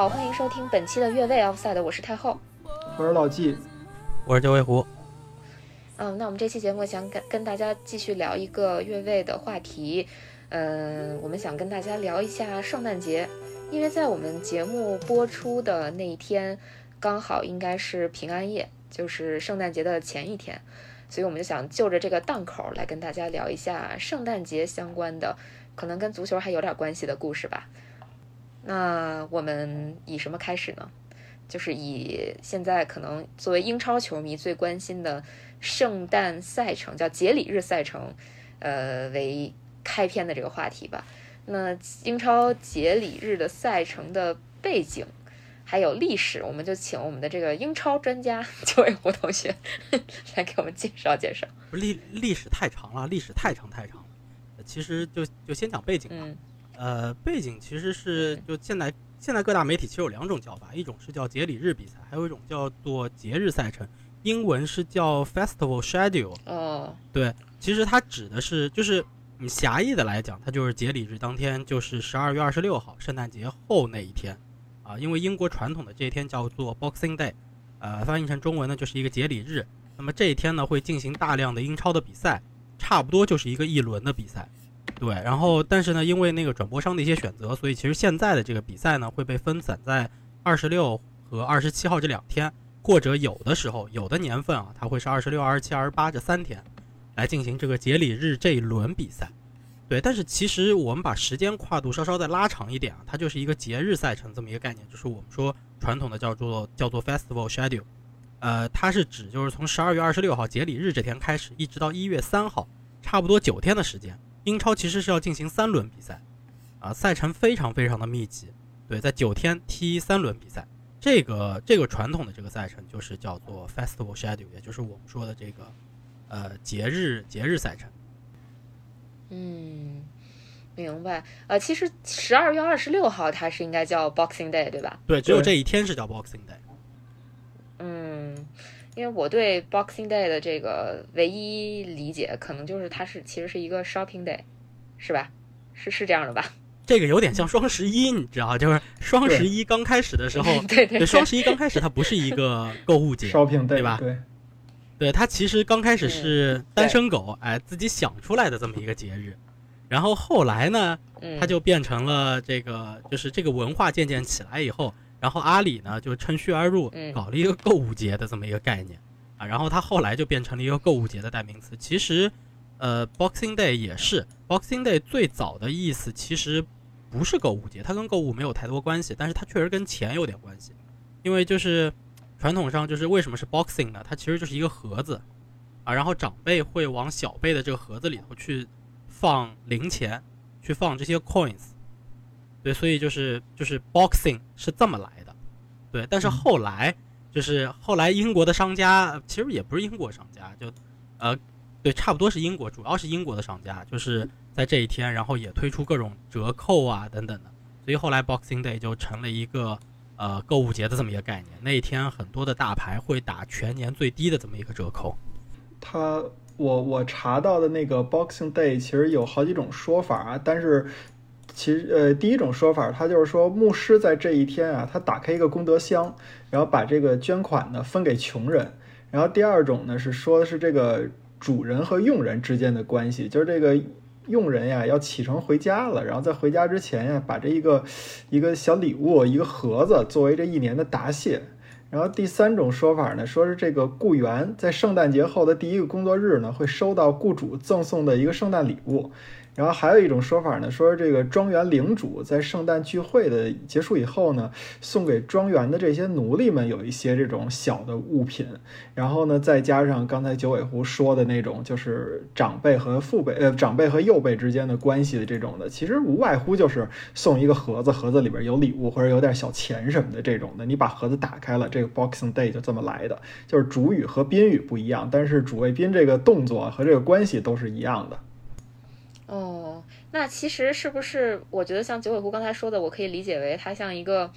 好，欢迎收听本期的越位 Offside，我是太后。我是老纪，我是九尾狐。嗯，那我们这期节目想跟跟大家继续聊一个越位的话题，嗯，我们想跟大家聊一下圣诞节，因为在我们节目播出的那一天，刚好应该是平安夜，就是圣诞节的前一天，所以我们就想就着这个档口来跟大家聊一下圣诞节相关的，可能跟足球还有点关系的故事吧。那我们以什么开始呢？就是以现在可能作为英超球迷最关心的圣诞赛程，叫节礼日赛程，呃为开篇的这个话题吧。那英超节礼日的赛程的背景还有历史，我们就请我们的这个英超专家 九尾狐同学来给我们介绍介绍。历历史太长了，历史太长太长了。呃其实就就先讲背景吧。嗯呃，背景其实是就现在现在各大媒体其实有两种叫法，一种是叫节礼日比赛，还有一种叫做节日赛程，英文是叫 Festival Schedule。哦，对，其实它指的是就是你狭义的来讲，它就是节礼日当天，就是十二月二十六号，圣诞节后那一天啊。因为英国传统的这一天叫做 Boxing Day，呃，翻译成中文呢就是一个节礼日。那么这一天呢会进行大量的英超的比赛，差不多就是一个一轮的比赛。对，然后但是呢，因为那个转播商的一些选择，所以其实现在的这个比赛呢会被分散在二十六和二十七号这两天，或者有的时候有的年份啊，它会是二十六、二十七、二十八这三天。来进行这个节礼日这一轮比赛。对，但是其实我们把时间跨度稍稍再拉长一点啊，它就是一个节日赛程这么一个概念，就是我们说传统的叫做叫做 festival schedule，呃，它是指就是从十二月二十六号节礼日这天开始，一直到一月三号，差不多九天的时间。英超其实是要进行三轮比赛，啊，赛程非常非常的密集。对，在九天踢三轮比赛，这个这个传统的这个赛程就是叫做 festival schedule，也就是我们说的这个呃节日节日赛程。嗯，明白。呃，其实十二月二十六号它是应该叫 Boxing Day 对吧？对，只有这一天是叫 Boxing Day。嗯，因为我对 Boxing Day 的这个唯一理解，可能就是它是其实是一个 shopping day，是吧？是是这样的吧？这个有点像双十一，你知道，就是双十一刚开始的时候，对对对，双十一刚开始它不是一个购物节，shopping day，对吧对，对，它其实刚开始是单身狗哎自己想出来的这么一个节日，然后后来呢，嗯，它就变成了这个，就是这个文化渐渐起来以后，然后阿里呢就趁虚而入嗯，搞了一个购物节的这么一个概念啊，然后它后来就变成了一个购物节的代名词。其实，呃，Boxing Day 也是 Boxing Day 最早的意思其实不是购物节，它跟购物没有太多关系，但是它确实跟钱有点关系，因为就是传统上就是为什么是 Boxing 呢？它其实就是一个盒子啊，然后长辈会往小辈的这个盒子里头去放零钱，去放这些 coins，对，所以就是就是 boxing 是这么来的，对，但是嗯。后来就是后来英国的商家，其实也不是英国商家，就呃对，差不多是英国，主要是英国的商家，就是在这一天，然后也推出各种折扣啊等等的，所以后来 Boxing Day 就成了一个呃购物节的这么一个概念，那一天很多的大牌会打全年最低的这么一个折扣。它我我查到的那个 Boxing Day 其实有好几种说法啊，但是其实呃第一种说法，他就是说牧师在这一天啊，他打开一个功德箱，然后把这个捐款呢分给穷人。然后第二种呢是说的是这个主人和佣人之间的关系，就是这个佣人呀要启程回家了，然后在回家之前呀，把这一个一个小礼物一个盒子作为这一年的答谢。然后第三种说法呢，说是这个雇员在圣诞节后的第一个工作日呢，会收到雇主赠送的一个圣诞礼物，然后还有一种说法呢，说这个庄园领主在圣诞聚会的结束以后呢，送给庄园的这些奴隶们有一些这种小的物品，然后呢，再加上刚才九尾狐说的那种，就是长辈和父辈，呃，长辈和幼辈之间的关系的这种的，其实无外乎就是送一个盒子，盒子里边有礼物或者有点小钱什么的这种的。你把盒子打开了，这个 Boxing Day 就这么来的，就是主语和宾语不一样，但是主谓宾这个动作和这个关系都是一样的。哦，那其实是不是？我觉得像九尾狐刚才说的，我可以理解为它像一个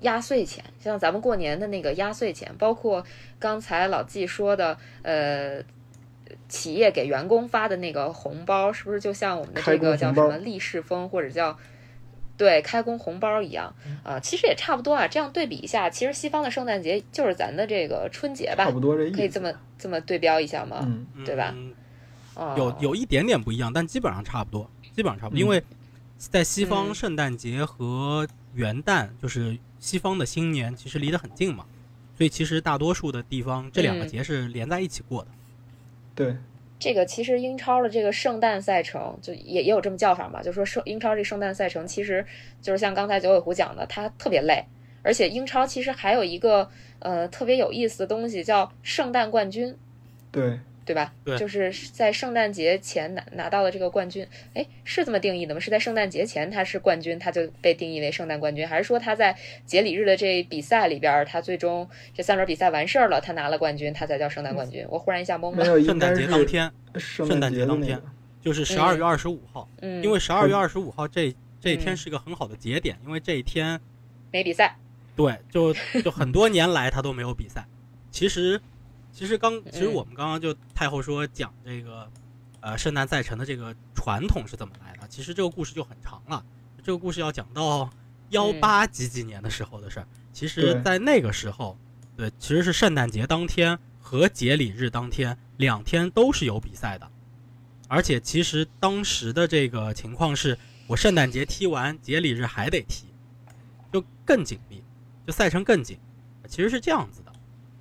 压岁钱，像咱们过年的那个压岁钱，包括刚才老纪说的，呃，企业给员工发的那个红包，是不是就像我们的这个叫什么利是封，或者叫对开工红包一样啊？其实也差不多啊。这样对比一下，其实西方的圣诞节就是咱的这个春节吧，差不多这意思，可以这么这么对标一下吗？嗯，对吧？有有一点点不一样，但基本上差不多，基本上差不多。因为在西方，圣诞节和元旦就是西方的新年，其实离得很近嘛，所以其实大多数的地方这两个节是连在一起过的。对，这个其实英超的这个圣诞赛程就也也有这么叫法嘛，就说圣英超这圣诞赛程其实就是像刚才九尾狐讲的，它特别累，而且英超其实还有一个呃特别有意思的东西叫圣诞冠军。对。对吧？对，就是在圣诞节前拿拿到了这个冠军。哎，是这么定义的吗？是在圣诞节前他是冠军，他就被定义为圣诞冠军，还是说他在节礼日的这比赛里边，他最终这三轮比赛完事儿了，他拿了冠军，他才叫圣诞冠军？我忽然一下懵了。圣诞节当天，圣诞节当天就是十二月二十五号。嗯，因为十二月二十五号这这一天是个很好的节点，因为这一天没比赛。对，就就很多年来他都没有比赛。其实。其实刚，其实我们刚刚就太后说讲这个，呃，圣诞赛程的这个传统是怎么来的？其实这个故事就很长了，这个故事要讲到幺八几几年的时候的事儿。其实，在那个时候，对，其实是圣诞节当天和节礼日当天两天都是有比赛的，而且其实当时的这个情况是，我圣诞节踢完，节礼日还得踢，就更紧密，就赛程更紧，其实是这样子的。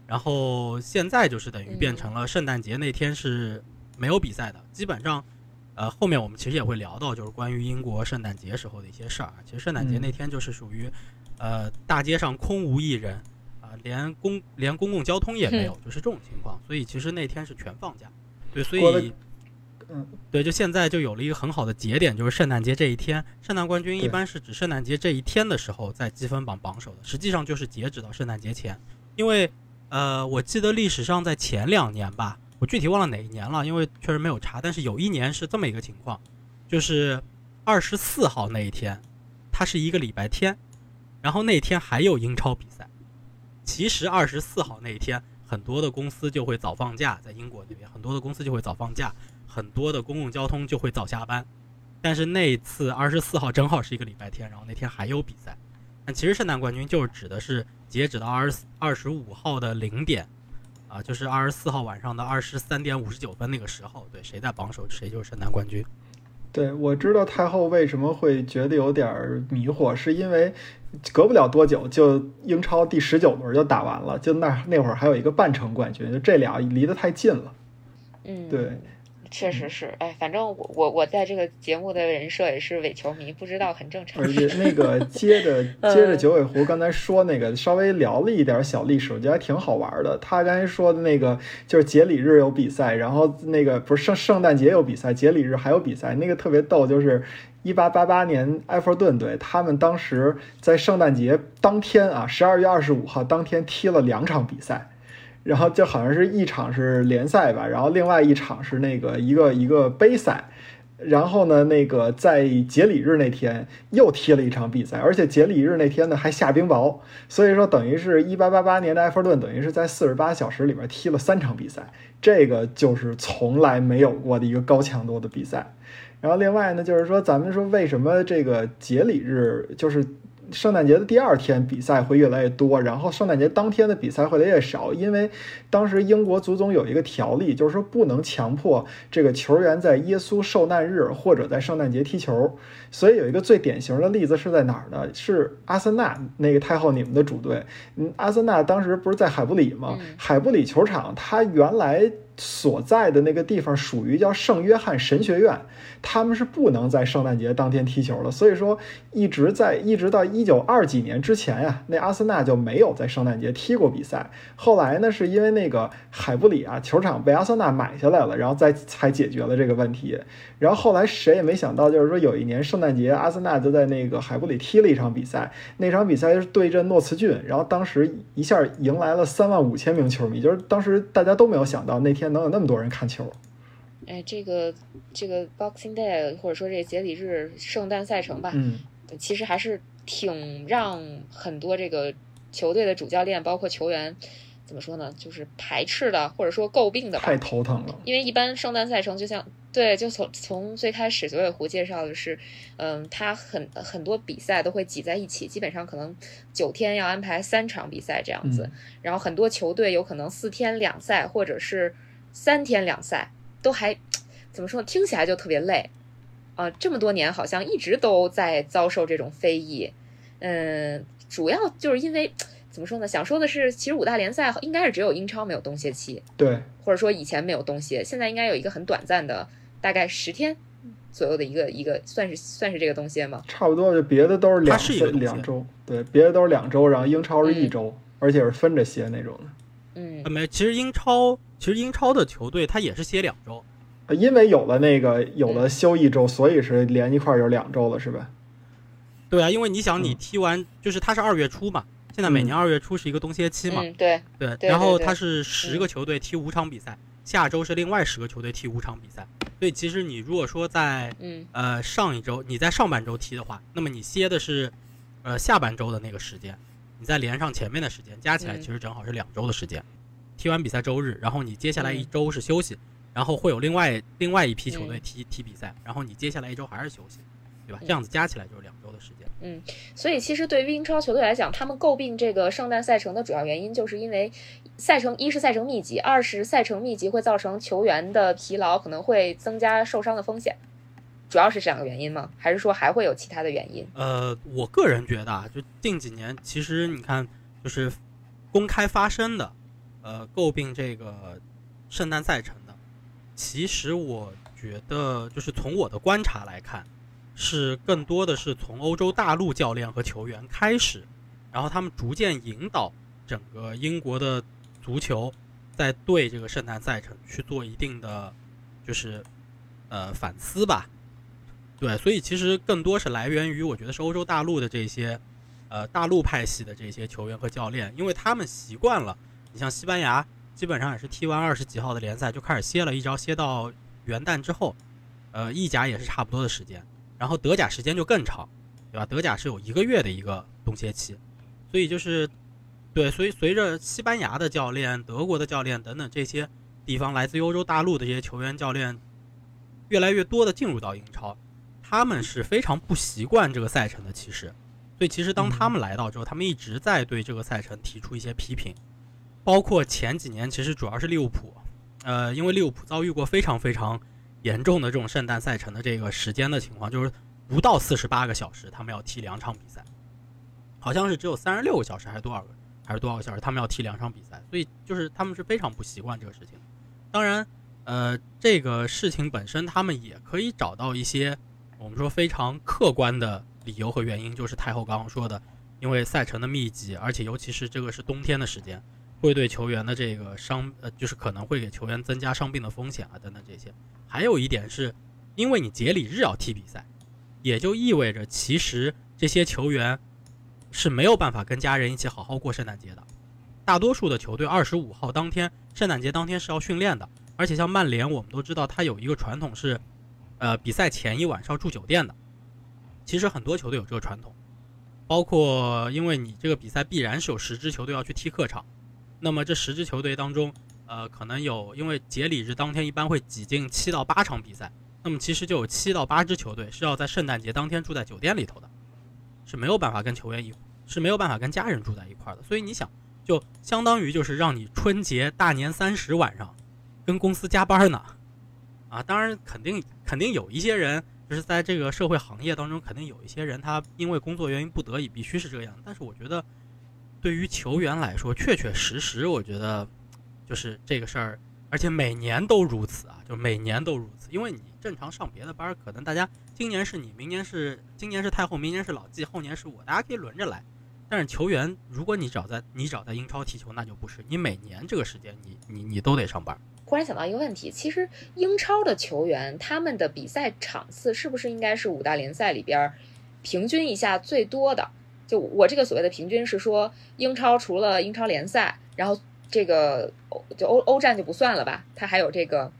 然后现在就是等于变成了圣诞节那天是没有比赛的，基本上，呃，后面我们其实也会聊到，就是关于英国圣诞节时候的一些事儿。其实圣诞节那天就是属于，呃，大街上空无一人，啊，连公连公共交通也没有，就是这种情况。所以其实那天是全放假。对，所以，嗯，对，就现在就有了一个很好的节点，就是圣诞节这一天，圣诞冠军一般是指圣诞节这一天的时候在积分榜榜首的，实际上就是截止到圣诞节前，因为。呃，我记得历史上在前两年吧，我具体忘了哪一年了，因为确实没有查。但是有一年是这么一个情况，就是二十四号那一天，它是一个礼拜天，然后那天还有英超比赛。其实二十四号那一天，很多的公司就会早放假，在英国那边很多的公司就会早放假，很多的公共交通就会早下班。但是那一次二十四号正好是一个礼拜天，然后那天还有比赛。但其实圣诞冠军就是指的是。截止到二十二十五号的零点，啊，就是二十四号晚上的二十三点五十九分那个时候，对，谁在榜首，谁就是圣诞冠军。对，我知道太后为什么会觉得有点迷惑，是因为隔不了多久就英超第十九轮就打完了，就那那会儿还有一个半程冠军，就这俩离得太近了。嗯，对。确实是，哎，反正我我我在这个节目的人设也是伪球迷，不知道很正常。而且那个 接着接着九尾狐刚才说那个，稍微聊了一点小历史，我觉得还挺好玩的。他刚才说的那个就是节礼日有比赛，然后那个不是圣圣诞节有比赛，节礼日还有比赛，那个特别逗，就是一八八八年埃弗顿队，他们当时在圣诞节当天啊，十二月二十五号当天踢了两场比赛。然后就好像是一场是联赛吧，然后另外一场是那个一个一个杯赛，然后呢，那个在节礼日那天又踢了一场比赛，而且节礼日那天呢还下冰雹，所以说等于是一八八八年的埃弗顿等于是在四十八小时里边踢了三场比赛，这个就是从来没有过的一个高强度的比赛。然后另外呢，就是说咱们说为什么这个节礼日就是。圣诞节的第二天比赛会越来越多，然后圣诞节当天的比赛会越来越少，因为当时英国足总有一个条例，就是说不能强迫这个球员在耶稣受难日或者在圣诞节踢球。所以有一个最典型的例子是在哪儿呢？是阿森纳那个太后你们的主队，嗯，阿森纳当时不是在海布里吗？海布里球场它原来所在的那个地方属于叫圣约翰神学院，他们是不能在圣诞节当天踢球的。所以说，一直在一直到一九二几年之前呀，那阿森纳就没有在圣诞节踢过比赛。后来呢，是因为那个海布里啊球场被阿森纳买下来了，然后再才解决了这个问题。然后后来谁也没想到，就是说有一年圣诞节，阿森纳就在那个海布里踢了一场比赛，那场比赛是对阵诺茨郡，然后当时一下迎来了三万五千名球迷，就是当时大家都没有想到那天能有那么多人看球。哎，这个这个 Boxing Day 或者说这节礼日圣诞赛程吧，嗯，其实还是挺让很多这个球队的主教练包括球员怎么说呢，就是排斥的或者说诟病的吧。太头疼了。因为一般圣诞赛程就像对，就从从最开始九尾狐介绍的是，嗯，他很很多比赛都会挤在一起，基本上可能九天要安排三场比赛这样子，然后很多球队有可能四天两赛或者是三天两赛，都还 怎么说，听起来就特别累啊。这么多年好像一直都在遭受这种非议，嗯，主要就是因为 怎么说呢？想说的是，其实五大联赛应该是只有英超没有冬歇期。对，或者说以前没有冬歇，现在应该有一个很短暂的，大概十天左右的一个一个，算是算是这个冬歇吗？差不多，就别的都是两它是一个冬歇两周，对，别的都是两周，然后英超是一嗯周，而且是分着歇那种的。嗯呃，没，其实英超其实英超的球队它也是歇两周，呃因为有了那个有了休一周，所以是连一块儿有两周了，是吧？对啊，因为你想你嗯。踢完就是它是二月初嘛，现在每年二月初是一个冬歇期嘛，嗯，对，对，然后对它是十个球队踢五场比赛，下周是另外十个球队踢五场比赛，所以其实你如果说在嗯。呃上一周你在上半周踢的话，那么你歇的是呃下半周的那个时间，你再连上前面的时间，加起来嗯。其实正好是两周的时间。踢完比赛周日，然后你接下来一嗯周是休息，然后会有另外另外一批球队嗯踢、踢比赛，然后你接下来一周还是休息，对吧？嗯这样子加起来就是两周的时间。嗯所以其实对于英超球队来讲，他们诟病这个圣诞赛程的主要原因，就是因为赛程一是赛程密集，二是赛程密集会造成球员的疲劳，可能会增加受伤的风险。主要是这两个原因吗？还是说还会有其他的原因？呃，我个人觉得啊，就近几年，其实你看，就是公开发生的，呃，诟病这个圣诞赛程的，其实我觉得，就是从我的观察来看，是更多的是从欧洲大陆教练和球员开始，然后他们逐渐引导整个英国的足球在对这个圣诞赛程去做一定的，就是呃反思吧。对，所以其实更多是来源于我觉得是欧洲大陆的这些，呃，大陆派系的这些球员和教练，因为他们习惯了。你像西班牙，基本上也是踢完二十几号的联赛就开始歇了，一直要歇到元旦之后。呃，意甲也是差不多的时间，然后德甲时间就更长，对吧？德甲是有一个月的一个冬歇期，所以就是，对，所以随着西班牙的教练、德国的教练等等这些地方来自欧洲大陆的这些球员教练，越来越多的进入到英超。他们是非常不习惯这个赛程的，其实，所以其实当他们来到之后，他们一直在对这个赛程提出一些批评，包括前几年，其实主要是利物浦，呃，因为利物浦遭遇过非常非常严重的这种圣诞赛程的这个时间的情况，就是不到四十八个小时，他们要踢两场比赛，好像是只有三十六个小时还是多少个，还是多少个小时，他们要踢两场比赛，所以就是他们是非常不习惯这个事情。当然，呃，这个事情本身，他们也可以找到一些。我们说非常客观的理由和原因，就是太后刚刚说的，因为赛程的密集，而且尤其是这个是冬天的时间，会对球员的这个伤呃，就是可能会给球员增加伤病的风险啊等等这些。还有一点是，因为你节礼日要踢比赛，也就意味着其实这些球员是没有办法跟家人一起好好过圣诞节的。大多数的球队二十五号当天，圣诞节当天是要训练的，而且像曼联，我们都知道他有一个传统是。呃，比赛前一晚是要住酒店的。其实很多球队有这个传统，包括因为你这个比赛必然是有十支球队要去踢客场，那么这十支球队当中，呃，可能有因为节礼日当天一般会挤进七到八场比赛，那么其实就有七到八支球队是要在圣诞节当天住在酒店里头的，是没有办法跟球员一是没有办法跟家人住在一块的。所以你想，就相当于就是让你春节大年三十晚上跟公司加班呢。啊，当然肯定肯定有一些人，就是在这个社会行业当中，肯定有一些人他因为工作原因不得已必须是这样。但是我觉得，对于球员来说，确确实实，我觉得就是这个事儿而且每年都如此啊，就每年都如此。因为你正常上别的班，可能大家今年是你，明年是今年是太后，明年是老纪，后年是我，大家可以轮着来。但是球员，如果你找在你找在英超踢球，那就不是你每年这个时间，你你你都得上班。忽然想到一个问题，其实英超的球员他们的比赛场次是不是应该是五大联赛里边平均一下最多的？就我这个所谓的平均是说，英超除了英超联赛，然后这个就欧欧战就不算了吧，它还有这个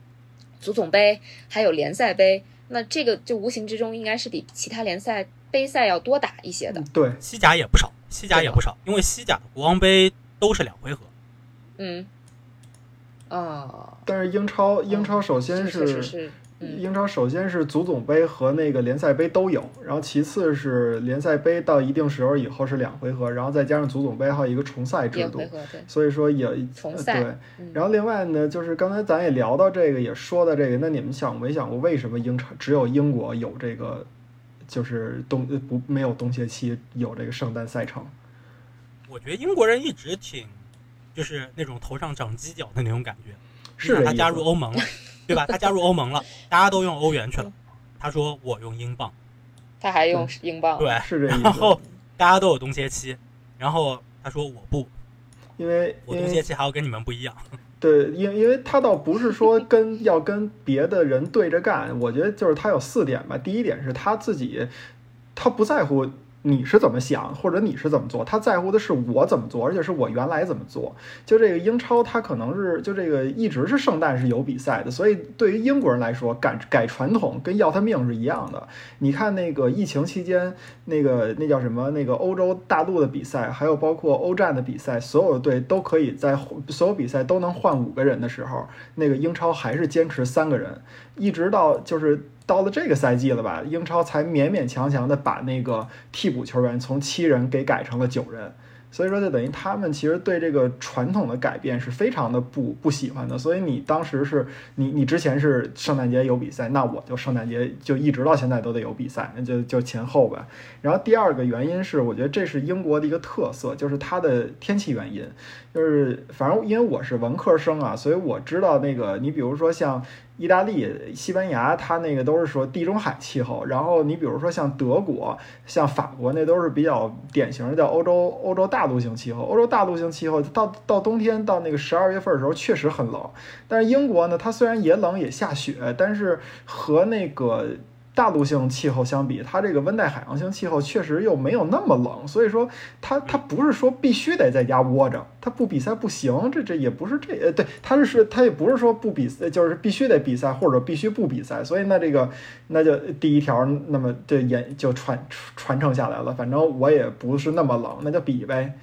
足总杯，还有联赛杯，那这个就无形之中应该是比其他联赛杯赛要多打一些的。对，西甲也不少，西甲也不少，因为西甲的国王杯都是两回合。嗯，哦，但是英超英超首先是英超首先是足总杯和那个联赛杯都有，然后其次是联赛杯到一定时候以后是两回合，然后再加上足总杯还有一个重赛制度所以说也呃重赛对。嗯然后另外呢，就是刚才咱也聊到这个，也说到这个，那你们想没想过为什么英超只有英国有这个，就是冬呃不没有冬歇期有这个圣诞赛程？我觉得英国人一直挺，就是那种头上长犄角的那种感觉。是他加入欧盟了，对吧？他加入欧盟了，大家都用欧元去了。他说我用英镑，他还用英镑，对，是这意思。然后大家都有冬歇期，然后他说我不，因为我冬因为歇期还要跟你们不一样。对，因因为他倒不是说跟要跟别的人对着干，我觉得就是他有四点吧。第一点是他自己，他不在乎你是怎么想，或者你是怎么做，他在乎的是我怎么做，而且是我原来怎么做。就这个英超，它可能是就这个一直是圣诞是有比赛的，所以对于英国人来说，改改传统跟要他命是一样的。你看那个疫情期间，那个那叫什么？那个欧洲大陆的比赛，还有包括欧战的比赛，所有的队都可以在所有比赛都能换五个人的时候，那个英超还是坚持三个人，一直到就是到了这个赛季了吧，英超才勉勉强强的把那个替补球员从七人给改成了九人。所以说，就等于他们其实对这个传统的改变是非常的不不喜欢的。所以你当时是你你之前是圣诞节有比赛，那我就圣诞节就一直到现在都得有比赛，那就就前后吧。然后第二个原因是，我觉得这是英国的一个特色，就是它的天气原因。就是反正因为我是文科生啊，所以我知道那个你比如说像意大利、西班牙，它那个都是说地中海气候。然后你比如说像德国、像法国，那都是比较典型的叫欧洲欧洲大陆性气候。欧洲大陆性气候到到冬天到那个十二月份的时候确实很冷，但是英国呢，它虽然也冷也下雪，但是和那个大陆性气候相比，它这个温带海洋性气候确实又没有那么冷，所以说它它不是说必须得在家窝着，它不比赛不行，这这也不是这呃对，它是是它也不是说不比赛，就是必须得比赛或者必须不比赛，所以那这个那就第一条，那么这演就传传承下来了，反正我也不是那么冷，那就比呗。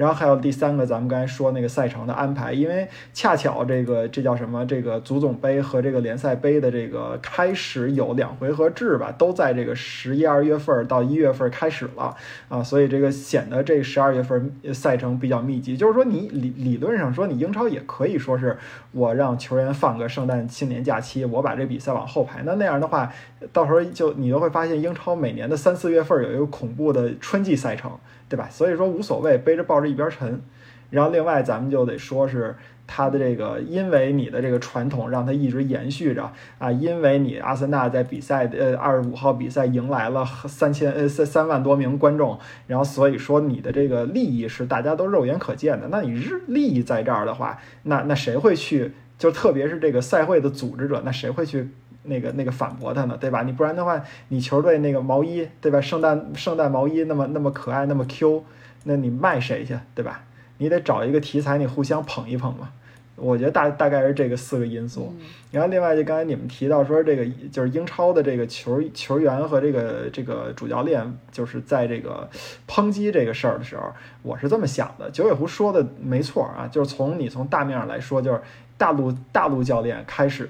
然后还有第三个，咱们刚才说那个赛程的安排，因为恰巧这个这叫什么？这个足总杯和这个联赛杯的这个开始有两回合制吧，都在这个十一二月份到一月份开始了啊，所以这个显得这十二月份赛程比较密集。就是说，你理理论上说，你英超也可以说是我让球员放个圣诞新年假期，我把这比赛往后排。那那样的话，到时候就你就会发现，英超每年的三四月份有一个恐怖的春季赛程。对吧？所以说无所谓，背着抱着一边沉。然后另外咱们就得说是他的这个，因为你的这个传统让他一直延续着啊，因为你阿森纳在比赛呃二十五号比赛迎来了三千呃三三万多名观众，然后所以说你的这个利益是大家都肉眼可见的。那你日利益在这儿的话，那那谁会去？就特别是这个赛会的组织者，那谁会去？那个那个反驳他呢，对吧？你不然的话，你球队那个毛衣，对吧？圣诞圣诞毛衣那么那么可爱，那么 Q，那你卖谁去，对吧？你得找一个题材，你互相捧一捧嘛。我觉得大大概是这个四个因素。然后另外就刚才你们提到说这个就是英超的这个球球员和这个这个主教练就是在这个抨击这个事儿的时候，我是这么想的。九尾狐说的没错啊，就是从你从大面上来说，就是大陆大陆教练开始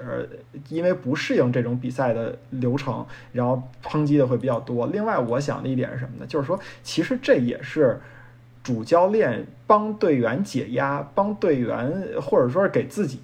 因为不适应这种比赛的流程，然后抨击的会比较多。另外我想的一点是什么呢？就是说其实这也是。主教练帮队员解压，帮队员或者说是给自己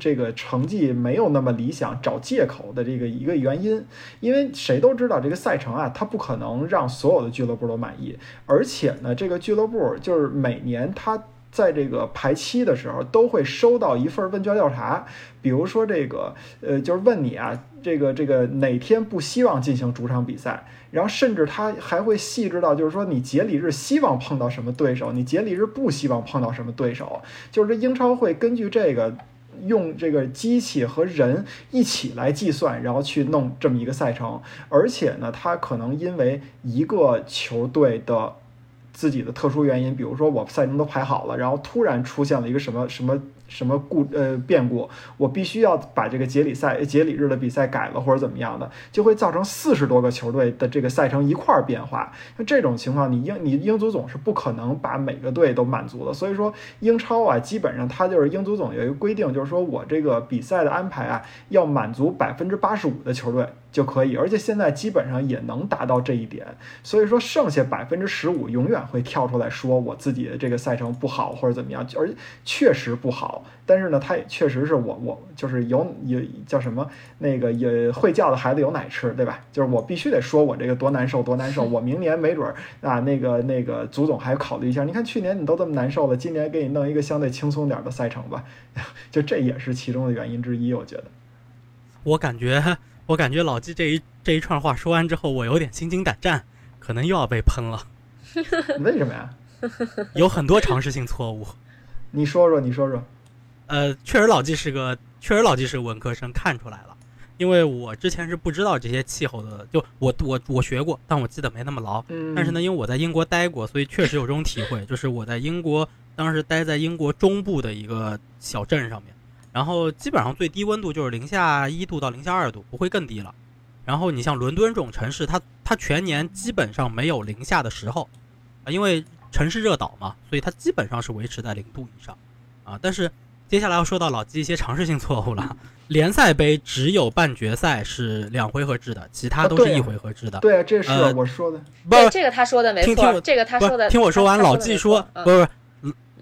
这个成绩没有那么理想找借口的这个一个原因，因为谁都知道这个赛程啊，他不可能让所有的俱乐部都满意，而且呢，这个俱乐部就是每年他在这个排期的时候都会收到一份问卷调查，比如说这个呃，就是问你啊，这个这个哪天不希望进行主场比赛，然后甚至他还会细致到，就是说你节礼日希望碰到什么对手，你节礼日不希望碰到什么对手，就是英超会根据这个。用这个机器和人一起来计算，然后去弄这么一个赛程，而且呢，它可能因为一个球队的自己的特殊原因，比如说我赛程都排好了，然后突然出现了一个什么什么。什么故呃变故，我必须要把这个节礼赛节礼日的比赛改了或者怎么样的，就会造成四十多个球队的这个赛程一块儿变化。那这种情况，你英你英足总是不可能把每个队都满足的。所以说英超啊，基本上它就是英足总有一个规定，就是说我这个比赛的安排啊，要满足百分之八十五的球队就可以，而且现在基本上也能达到这一点。所以说剩下百分之十五永远会跳出来说我自己的这个赛程不好或者怎么样，而确实不好。但是呢，他也确实是我我就是有有叫什么那个也会叫的孩子有奶吃，对吧？就是我必须得说我这个多难受多难受。我明年没准儿啊，那个那个祖总还考虑一下。你看去年你都这么难受了，今年给你弄一个相对轻松点的赛程吧。就这也是其中的原因之一，我觉得。我感觉我感觉老纪这一这一串话说完之后，我有点心惊胆战，可能又要被喷了。为什么呀？有很多常识性错误。你说说，你说说。呃，确实老纪是个，确实老纪是个文科生，看出来了。因为我之前是不知道这些气候的，就我我我学过，但我记得没那么牢。但是呢，因为我在英国待过，所以确实有这种体会。就是我在英国当时待在英国中部的一个小镇上面，然后基本上最低温度就是零下一度到零下二度，不会更低了。然后你像伦敦这种城市，它它全年基本上没有零下的时候，啊，因为城市热岛嘛，所以它基本上是维持在零度以上，啊，但是。接下来要说到老季一些常识性错误了。联赛杯只有半决赛是两回合制的，其他都是一回合制的。对，这是我说的。不，这个他说的没错。这个他说的，听我说完。老季说，不是不，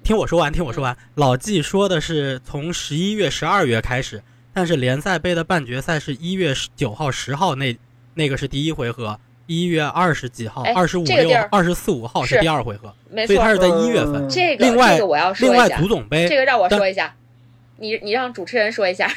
听我说完，听我说完。老季说的是从十一月、十二月开始，但是联赛杯的半决赛是一月九号、十号那那个是第一回合，一月二十几号、二十五六、二十四五号是。第二回合，所以他是在一月份。这个，另外，我要说另外足总杯，这个让我说一下。你你让主持人说一下，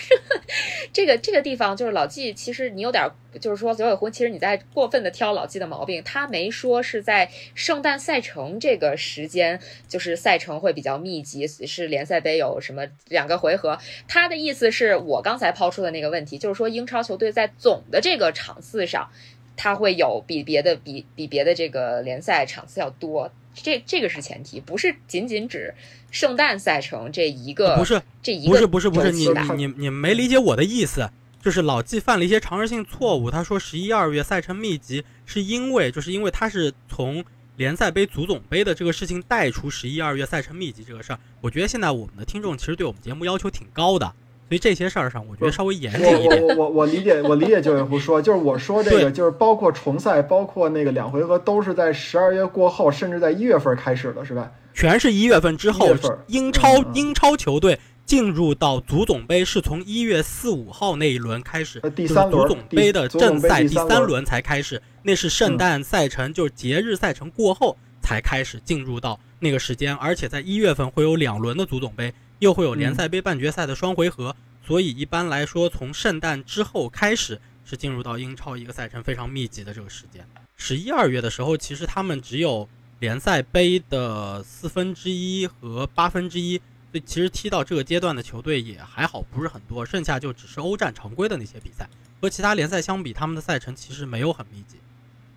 这个这个地方就是老纪，其实你有点就是说九尾狐，其实你在过分的挑老纪的毛病。他没说是在圣诞赛程这个时间，就是赛程会比较密集，是联赛杯有什么两个回合。他的意思是我刚才抛出的那个问题，就是说英超球队在总的这个场次上，他会有比别的比比别的这个联赛场次要多。这这个是前提，不是仅仅指圣诞赛程这一个，不是这一个，不是不是不是，你你你没理解我的意思，就是老季犯了一些常识性错误。他说十一二月赛程密集，是因为就是因为他是从联赛杯、足总杯的这个事情带出十一二月赛程密集这个事儿。我觉得现在我们的听众其实对我们节目要求挺高的。所以这些事儿上，我觉得稍微严谨一点。我我我我理解，我理解九尾狐说，就是我说这个，就是包括重赛，包括那个两回合，都是在十二月过后，甚至在一月份开始的，是吧？全是一月份之后。英超英超球队进入到足总杯是从一月四五号那一轮开始，第三轮足总杯的正赛第三轮才开始，那是圣诞赛程，就是节日赛程过后才开始进入到那个时间，而且在一月份会有两轮的足总杯。又会有联赛杯半决赛的双回合，所以一般来说，从圣诞之后开始是进入到英超一个赛程非常密集的这个时间。十一二月的时候，其实他们只有联赛杯的四分之一和八分之一，所以其实踢到这个阶段的球队也还好，不是很多。剩下就只是欧战常规的那些比赛，和其他联赛相比，他们的赛程其实没有很密集。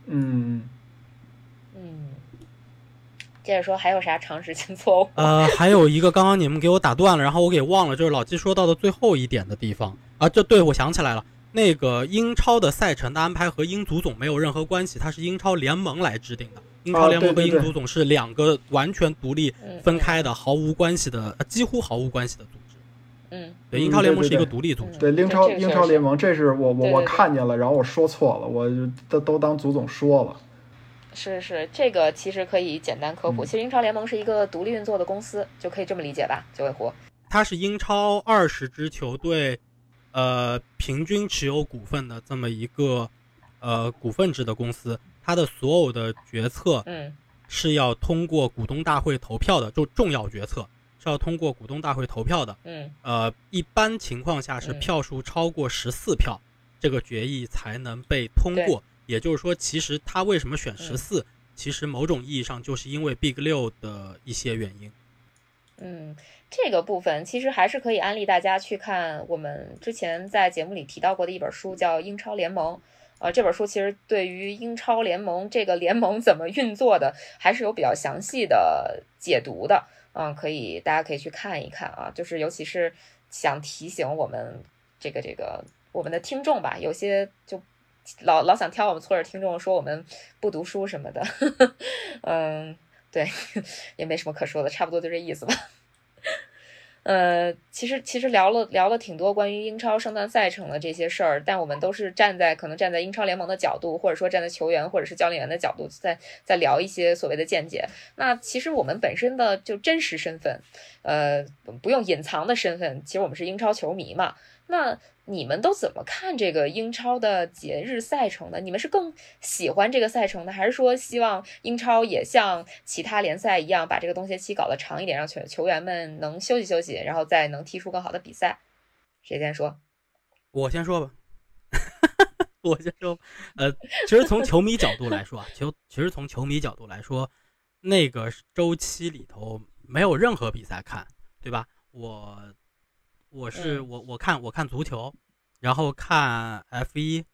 嗯。接着说，还有啥常识性错误？呃，还有一个，刚刚你们给我打断了，然后我给忘了，就是老季说到的最后一点的地方啊。这对我想起来了，那个英超的赛程的安排和英足总没有任何关系，它是英超联盟来制定的。英超联盟和英足总是两个完全独立分开的、毫无关系的、几乎毫无关系的组织。嗯，对，英超联盟是一个独立组织。对，英超英超联盟，这是我我我看见了，然后我说错了，我都都当足总说了。是是，这个其实可以简单科普。其实英超联盟是一个独立运作的公司，就可以这么理解吧？九尾狐，它是英超二十支球队，呃，平均持有股份的这么一个呃股份制的公司。它的所有的决策，嗯，是要通过股东大会投票的，就重要决策是要通过股东大会投票的。嗯呃，一般情况下是嗯票数超过十四票，这个决议才能被通过。也就是说，其实他为什么选十四、其实某种意义上就是因为 Big 六的一些原因。嗯，这个部分其实还是可以安利大家去看我们之前在节目里提到过的一本书，叫《英超联盟》。呃，这本书其实对于英超联盟这个联盟怎么运作的，还是有比较详细的解读的。嗯，可以大家可以去看一看啊，就是尤其是想提醒我们这个这个我们的听众吧，有些就老老想挑我们错的听众说我们不读书什么的。嗯，对，也没什么可说的，差不多就这意思吧。呃，其实其实聊了聊了挺多关于英超圣诞赛程的这些事儿，但我们都是站在可能站在英超联盟的角度，或者说站在球员或者是教练员的角度，在在聊一些所谓的见解。那其实我们本身的就真实身份，呃，不用隐藏的身份，其实我们是英超球迷嘛。那你们都怎么看这个英超的节日赛程呢？你们是更喜欢这个赛程呢，还是说希望英超也像其他联赛一样，把这个冬歇期搞得长一点，让球球员们能休息休息，然后再能踢出更好的比赛？谁先说？我先说吧，我先说。呃，其实从球迷角度来说啊，球其实从球迷角度来说，那个周期里头没有任何比赛看，对吧？我我是、嗯我我看我看足球，然后看 F 一，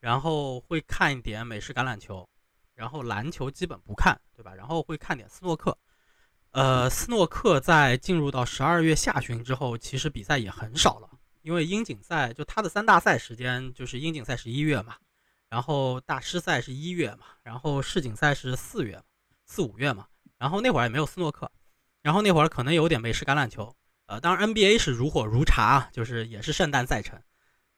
然后会看一点美式橄榄球，然后篮球基本不看，对吧？然后会看点斯诺克。呃，斯诺克在进入到十二月下旬之后，其实比赛也很少了。因为英锦赛就它的三大赛时间就是英锦赛是一月嘛，然后大师赛是一月嘛，然后世锦赛是四月，四五月嘛，然后那会儿也没有斯诺克，然后那会儿可能有点美式橄榄球，呃，当然 NBA 是如火如茶啊，就是也是圣诞赛程，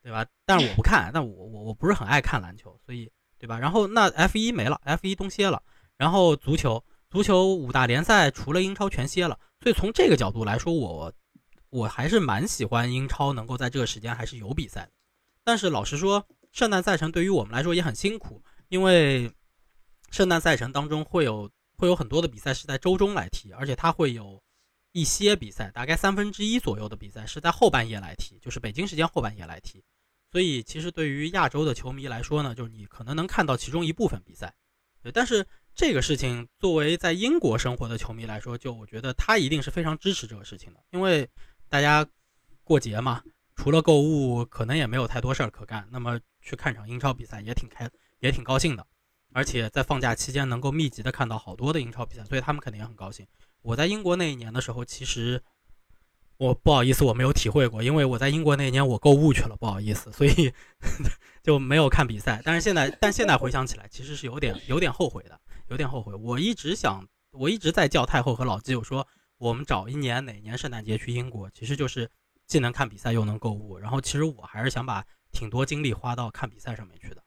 对吧？但是我不看，但我我我不是很爱看篮球，所以对吧？然后那 F 一没了，F 一冬歇了，然后足球足球五大联赛除了英超全歇了，所以从这个角度来说，我我还是蛮喜欢英超能够在这个时间还是有比赛的。但是老实说，圣诞赛程对于我们来说也很辛苦，因为圣诞赛程当中会有会有很多的比赛是在周中来踢，而且它会有一些比赛，大概三分之一左右的比赛是在后半夜来踢，就是北京时间后半夜来踢。所以其实对于亚洲的球迷来说呢，就是你可能能看到其中一部分比赛，对。但是这个事情作为在英国生活的球迷来说，就我觉得他一定是非常支持这个事情的，因为大家过节嘛，除了购物，可能也没有太多事儿可干，那么去看场英超比赛也挺开，也挺高兴的。而且在放假期间能够密集的看到好多的英超比赛，所以他们肯定也很高兴。我在英国那一年的时候，其实我不好意思，我没有体会过，因为我在英国那一年我购物去了，不好意思，所以 就没有看比赛。但是现在，但现在回想起来，其实是有点有点后悔的，有点后悔。我一直想，我一直在叫太后和老基友说，我们找一年哪年圣诞节去英国，其实就是既能看比赛又能购物。然后其实我还是想把挺多精力花到看比赛上面去的。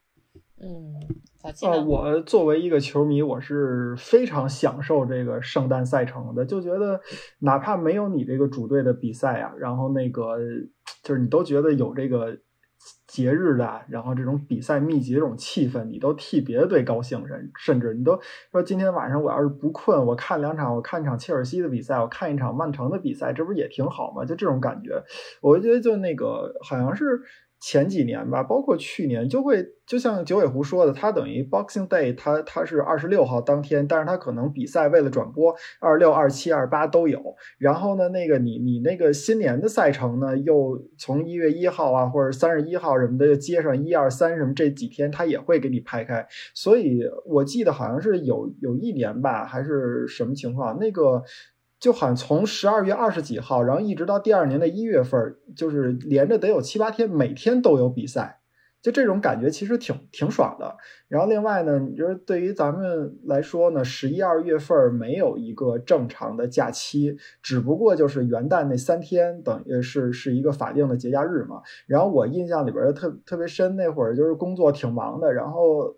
嗯，呃，我作为一个球迷，我是非常享受这个圣诞赛程的，就觉得哪怕没有你这个主队的比赛啊，然后那个就是你都觉得有这个节日的，然后这种比赛密集的这种气氛，你都替别的队高兴，甚甚至你都说今天晚上我要是不困，我看两场，我看一场切尔西的比赛，我看一场曼城的比赛，这不是也挺好吗？就这种感觉，我觉得就那个好像是。前几年吧，包括去年，就会就像九尾狐说的，它等于 Boxing Day，它它是二十六号当天，但是它可能比赛为了转播，二六、二七、二八都有。然后呢，那个你你那个新年的赛程呢，又从一月一号啊，或者三十一号什么的，又接上一二三什么这几天，它也会给你拍开。所以我记得好像是有有一年吧，还是什么情况，那个。就好像从十二月二十几号，然后一直到第二年的一月份，就是连着得有七八天，每天都有比赛，就这种感觉其实挺挺爽的。然后另外呢，就是对于咱们来说呢，十一二月份没有一个正常的假期，只不过就是元旦那三天等于是是一个法定的节假日嘛。然后我印象里边特特别深，那会儿就是工作挺忙的，然后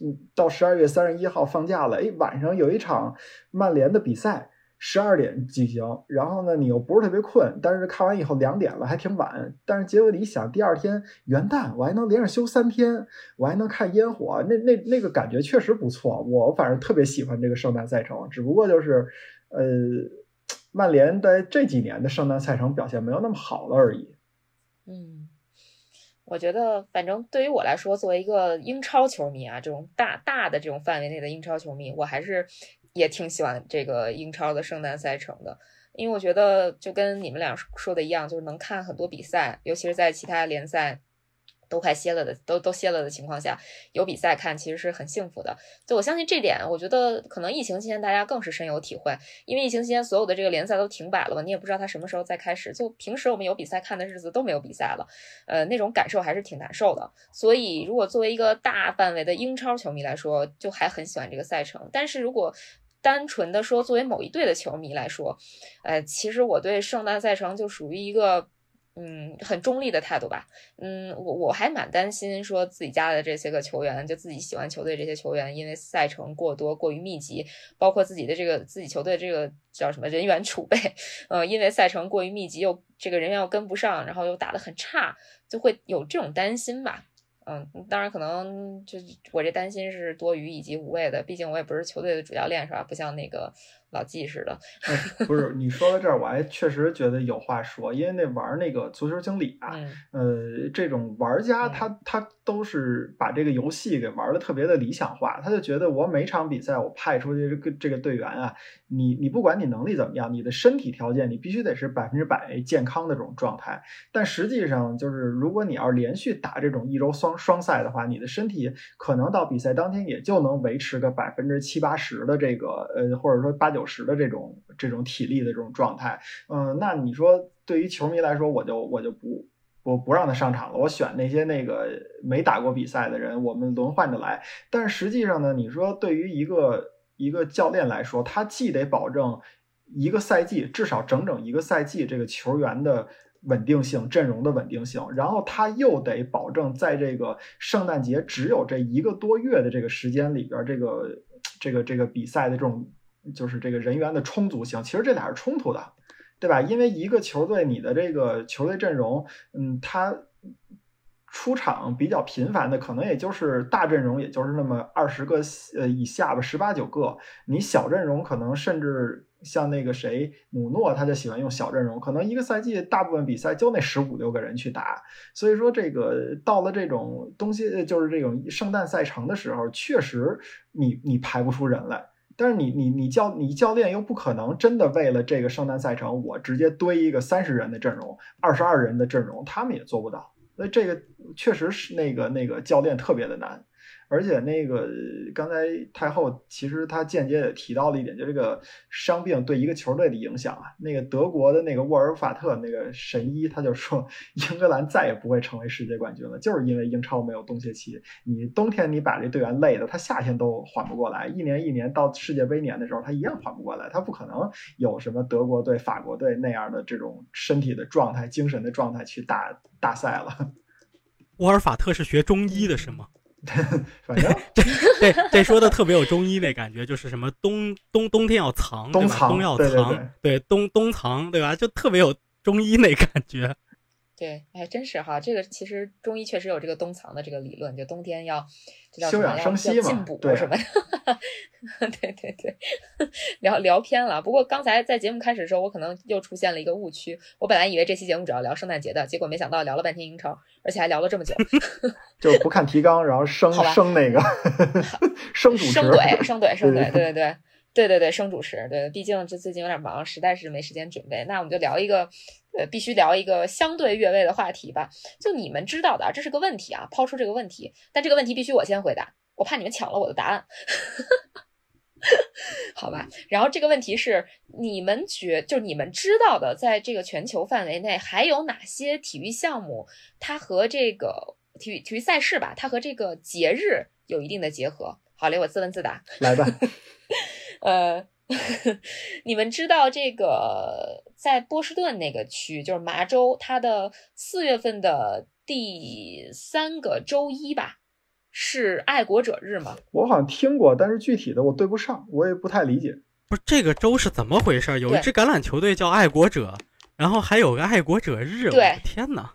嗯，到十二月三十一号放假了，哎，晚上有一场曼联的比赛。十二点举行，然后呢，你又不是特别困，但是看完以后两点了，还挺晚。但是结果你想，第二天元旦，我还能连着休三天，我还能看烟火，那那那个感觉确实不错。我反正特别喜欢这个圣诞赛程，只不过就是，呃，曼联在这几年的圣诞赛程表现没有那么好了而已。嗯，我觉得反正对于我来说，作为一个英超球迷啊，这种大大的这种范围内的英超球迷，我还是也挺喜欢这个英超的圣诞赛程的。因为我觉得就跟你们俩说的一样，就是能看很多比赛，尤其是在其他联赛都快歇了的，都都歇了的情况下，有比赛看其实是很幸福的。就我相信这点，我觉得可能疫情期间大家更是深有体会，因为疫情期间所有的这个联赛都停摆了嘛，你也不知道它什么时候再开始。就平时我们有比赛看的日子都没有比赛了，呃，那种感受还是挺难受的。所以，如果作为一个大范围的英超球迷来说，就还很喜欢这个赛程。但是如果单纯的说，作为某一队的球迷来说，呃，其实我对圣诞赛程就属于一个，嗯，很中立的态度吧。嗯，我我还蛮担心说自己家的这些个球员，就自己喜欢球队这些球员，因为赛程过多、过于密集，包括自己的这个自己球队这个叫什么人员储备，呃，因为赛程过于密集，又这个人员又跟不上，然后又打得很差，就会有这种担心吧。嗯，当然可能就我这担心是多余以及无谓的，毕竟我也不是球队的主教练，是吧？不像那个老纪似的。哎不是你说到这儿，我还确实觉得有话说，因为那玩那个足球经理啊，嗯呃，这种玩家他他都是把这个游戏给玩的特别的理想化，他就觉得我每场比赛我派出去这个这个队员啊，你你不管你能力怎么样，你的身体条件你必须得是百分之百健康的这种状态。但实际上就是，如果你要是连续打这种一周双双赛的话，你的身体可能到比赛当天也就能维持个百分之七八十的这个呃，或者说八九十的这种这种体力的这种状态。嗯、那你说对于球迷来说，我就我就不。我不让他上场了，我选那些那个没打过比赛的人，我们轮换着来。但是实际上呢，你说对于一个一个教练来说，他既得保证一个赛季至少整整一个赛季这个球员的稳定性、阵容的稳定性，然后他又得保证在这个圣诞节只有这一个多月的这个时间里边，这个这个这个比赛的这种就是这个人员的充足性，其实这俩是冲突的。对吧？因为一个球队，你的这个球队阵容，嗯，他出场比较频繁的，可能也就是大阵容，也就是那么二十个呃以下吧，十八九个。你小阵容可能甚至像那个谁姆诺，他就喜欢用小阵容，可能一个赛季大部分比赛就那十五六个人去打。所以说，这个到了这种东西，就是这种圣诞赛程的时候，确实你你排不出人来。但是你你你教你教练又不可能真的为了这个圣诞赛程，我直接堆一个三十人的阵容、二十二人的阵容，他们也做不到。所以这个确实是那个那个教练特别的难。而且那个刚才太后其实她间接也提到了一点，就这个伤病对一个球队的影响啊。那个德国的那个沃尔法特那个神医他就说，英格兰再也不会成为世界冠军了，就是因为英超没有冬歇期。你冬天你把这队员累的，他夏天都缓不过来，一年一年到世界杯年的时候，他一样缓不过来，他不可能有什么德国队、法国队那样的这种身体的状态、精神的状态去打大赛了。沃尔法特是学中医的是吗？反正 这这说的特别有中医那感觉，就是什么冬冬冬天要藏，对吧？冬要藏，对冬冬藏，对吧？就特别有中医那感觉。对，哎，真是哈，这个其实中医确实有这个冬藏的这个理论，就冬天要这叫什休么要养生息嘛要进补什么的。对 对对，聊聊偏了。不过刚才在节目开始的时候，我可能又出现了一个误区。我本来以为这期节目主要聊圣诞节的，结果没想到聊了半天英超，而且还聊了这么久。就是不看提纲，然后生生那个生主持，生怼，生怼，生怼，对对对对。对对对，生主持，对，毕竟这最近有点忙，实在是没时间准备。那我们就聊一个，呃，必须聊一个相对越位的话题吧。就你们知道的啊，这是个问题啊，抛出这个问题，但这个问题必须我先回答，我怕你们抢了我的答案。好吧，然后这个问题是你们觉，就你们知道的，在这个全球范围内还有哪些体育项目，它和这个体育体育赛事吧，它和这个节日有一定的结合？好嘞，我自问自答。来吧，呃，你们知道这个在波士顿那个区，就是麻州，它的四月份的第三个周一吧，是爱国者日吗？我好像听过，但是具体的我对不上，我也不太理解。不是这个州是怎么回事？有一支橄榄球队叫爱国者，然后还有个爱国者日，我对的天哪！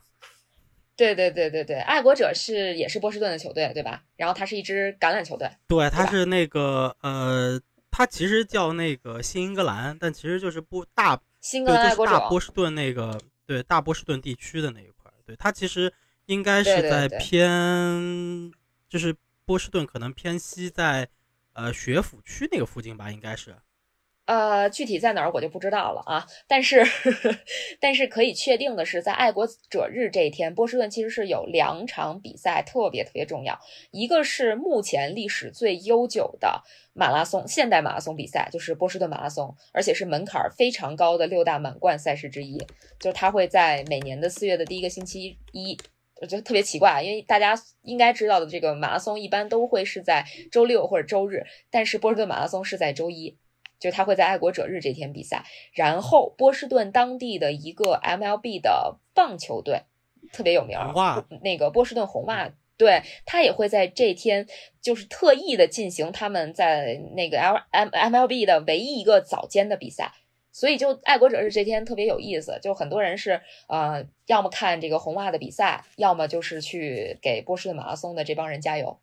对对对对对，爱国者是也是波士顿的球队，对吧？然后它是一支橄榄球队。对，它是那个呃，它其实叫那个新英格兰，但其实就是波大对，新格兰大，波士顿那个对大波士顿地区的那一块儿，对它其实应该是在偏，就是波士顿可能偏西在，呃学府区那个附近吧，应该是。呃，具体在哪儿我就不知道了啊。但是，呵 呵但是可以确定的是，在爱国者日这一天，波士顿其实是有两场比赛特别特别重要，一个是目前历史最悠久的马拉松现代马拉松比赛，就是波士顿马拉松，而且是门槛非常高的六大满贯赛事之一，就是它会在每年的四月的第一个星期一。我觉得特别奇怪，因为大家应该知道的，这个马拉松一般都会是在周六或者周日，但是波士顿马拉松是在周一，就是他会在爱国者日这天比赛。然后波士顿当地的一个 MLB 的棒球队特别有名儿，红袜那个波士顿红袜。对他也会在这天，就是特意的进行他们在那个 L M MLB 的唯一一个早间的比赛，所以就爱国者日这天特别有意思，就很多人是呃，要么看这个红袜的比赛，要么就是去给波士顿马拉松的这帮人加油，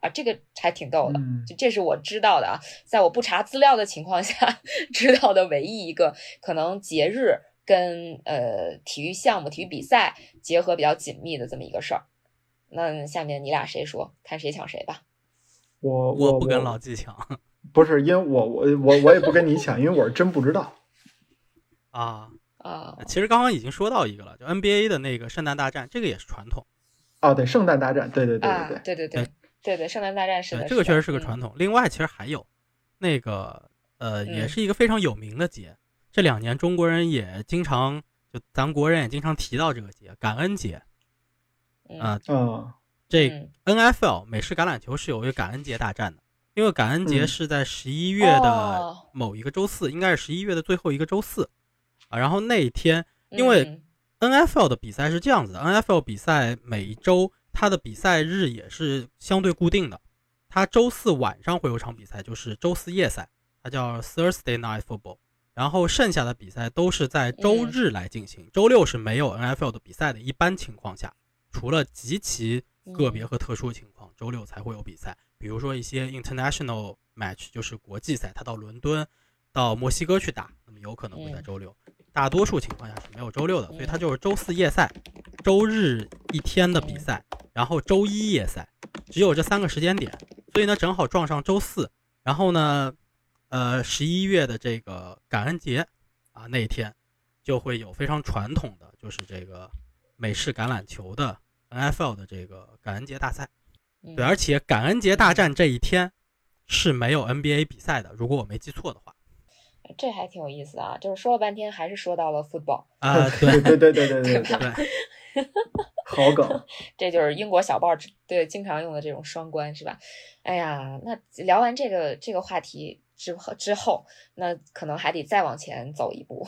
啊，这个还挺逗的。嗯就这是我知道的啊，在我不查资料的情况下知道的唯一一个可能节日跟呃体育项目、体育比赛结合比较紧密的这么一个事儿。那下面你俩谁说，看谁抢谁吧。我我不跟老纪抢不是，因为我我我我也不跟你抢，因为我是真不知道。啊。啊，其实刚刚已经说到一个了，就 NBA 的那个圣诞大战，这个也是传统。哦，对，圣诞大战，对对对对，对对对对对，圣诞大战是这个确实是个嗯传统。另外，其实还有那个呃，也嗯是一个非常有名的节。这两年中国人也经常，就咱们国人也经常提到这个节——感恩节嗯啊。嗯这嗯 NFL 美式橄榄球是有一个感恩节大战的，因为感恩节嗯是在十一月的哦某一个周四，应该是十一月的最后一个周四啊。然后那一天，因为嗯 NFL 的比赛是这样子的，NFL 比赛每一周它的比赛日也是相对固定的，它周四晚上会有场比赛，就是周四夜赛，它叫 Thursday Night Football。然后剩下的比赛都是在周日来进行，周六是没有 NFL 的比赛的。一般情况下，除了极其个别和特殊情况，周六才会有比赛。比如说一些 international match，就是国际赛，他到伦敦、到墨西哥去打，那么有可能会在周六。大多数情况下是没有周六的，所以它就是周四夜赛，周日一天的比赛，然后周一夜赛，只有这三个时间点。所以呢，正好撞上周四，然后呢，呃，十一月的这个感恩节啊那一天，就会有非常传统的，就是这个美式橄榄球的 NFL 的这个感恩节大赛。嗯对，而且感恩节大战这一天是没有 NBA 比赛的，如果我没记错的话。这还挺有意思啊，就是说了半天还是说到了 football 啊，对对对对对对对，好梗，这就是英国小报对经常用的这种双关是吧？哎呀，那聊完这个这个话题之后之后，那可能还得再往前走一步，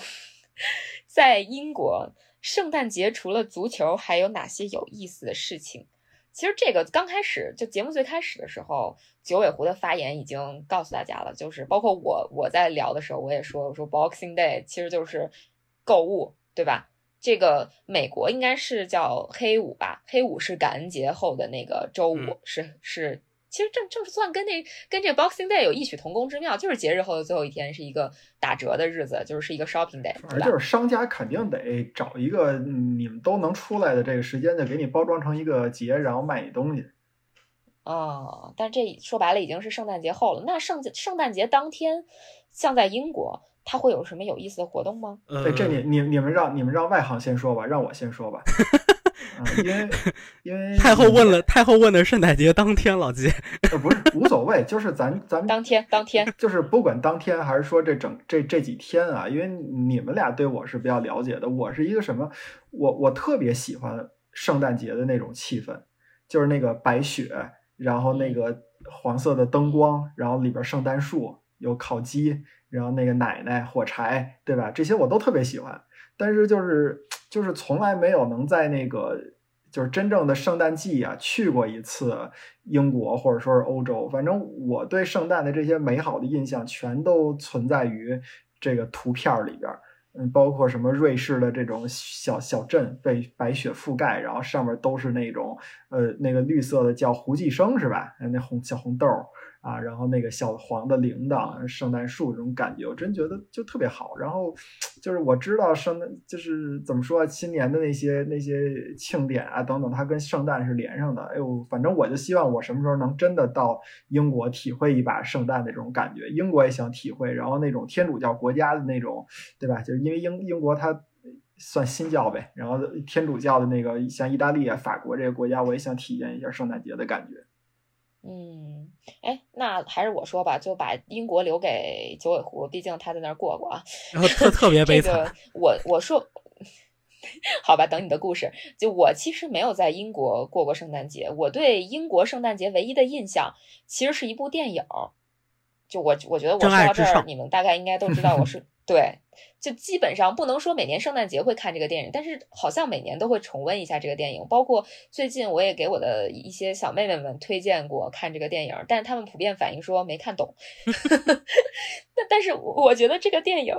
在英国圣诞节除了足球，还有哪些有意思的事情？其实这个刚开始就节目最开始的时候，九尾狐的发言已经告诉大家了，就是包括我我在聊的时候，我也说我说 Boxing Day 其实就是购物，对吧？这个美国应该是叫黑五吧，黑五是感恩节后的那个周五，嗯是是，其实正正算跟那跟这 Boxing Day 有异曲同工之妙，就是节日后的最后一天是一个打折的日子，就是是一个 shopping day？反正就是商家肯定得找一个嗯你们都能出来的这个时间，就给你包装成一个节，然后卖你东西。哦，但这说白了已经是圣诞节后了。那圣圣诞节当天，像在英国，它会有什么有意思的活动吗？呃，对，这你你你们让你们让外行先说吧，让我先说吧。嗯，因为因为太后问了，太后问的圣诞节当天，老季，呃，不是无所谓，就是咱咱当天当天，就是不管当天还是说这整这这几天啊，因为你们俩对我是比较了解的，我是一个什么，我我特别喜欢圣诞节的那种气氛，就是那个白雪，然后那个黄色的灯光，然后里边圣诞树有烤鸡，然后那个奶奶火柴，对吧？这些我都特别喜欢，但是就是就是从来没有能在那个就是真正的圣诞季啊，去过一次英国或者说是欧洲，反正我对圣诞的这些美好的印象全都存在于这个图片里边。嗯，包括什么瑞士的这种小小镇被白雪覆盖，然后上面都是那种呃那个绿色的叫胡寄生是吧？那红小红豆。啊，然后那个小黄的铃铛、圣诞树这种感觉，我真觉得就特别好。然后就是我知道圣诞就是怎么说，新年的那些那些庆典啊等等，它跟圣诞是连上的。哎呦，反正我就希望我什么时候能真的到英国体会一把圣诞的这种感觉。英国也想体会，然后那种天主教国家的那种，对吧？就是因为英英国它算新教呗，然后天主教的那个像意大利啊、法国这个国家，我也想体验一下圣诞节的感觉。嗯，哎，那还是我说吧，就把英国留给九尾狐，毕竟他在那儿过过啊。然后特特别悲惨。我我说，好吧，等你的故事。就我其实没有在英国过过圣诞节，我对英国圣诞节唯一的印象其实是一部电影。就我我觉得我说到这儿，你们大概应该都知道我是。对，就基本上不能说每年圣诞节会看这个电影，但是好像每年都会重温一下这个电影。包括最近我也给我的一些小妹妹们推荐过看这个电影，但是他们普遍反映说没看懂。但但是我觉得这个电影，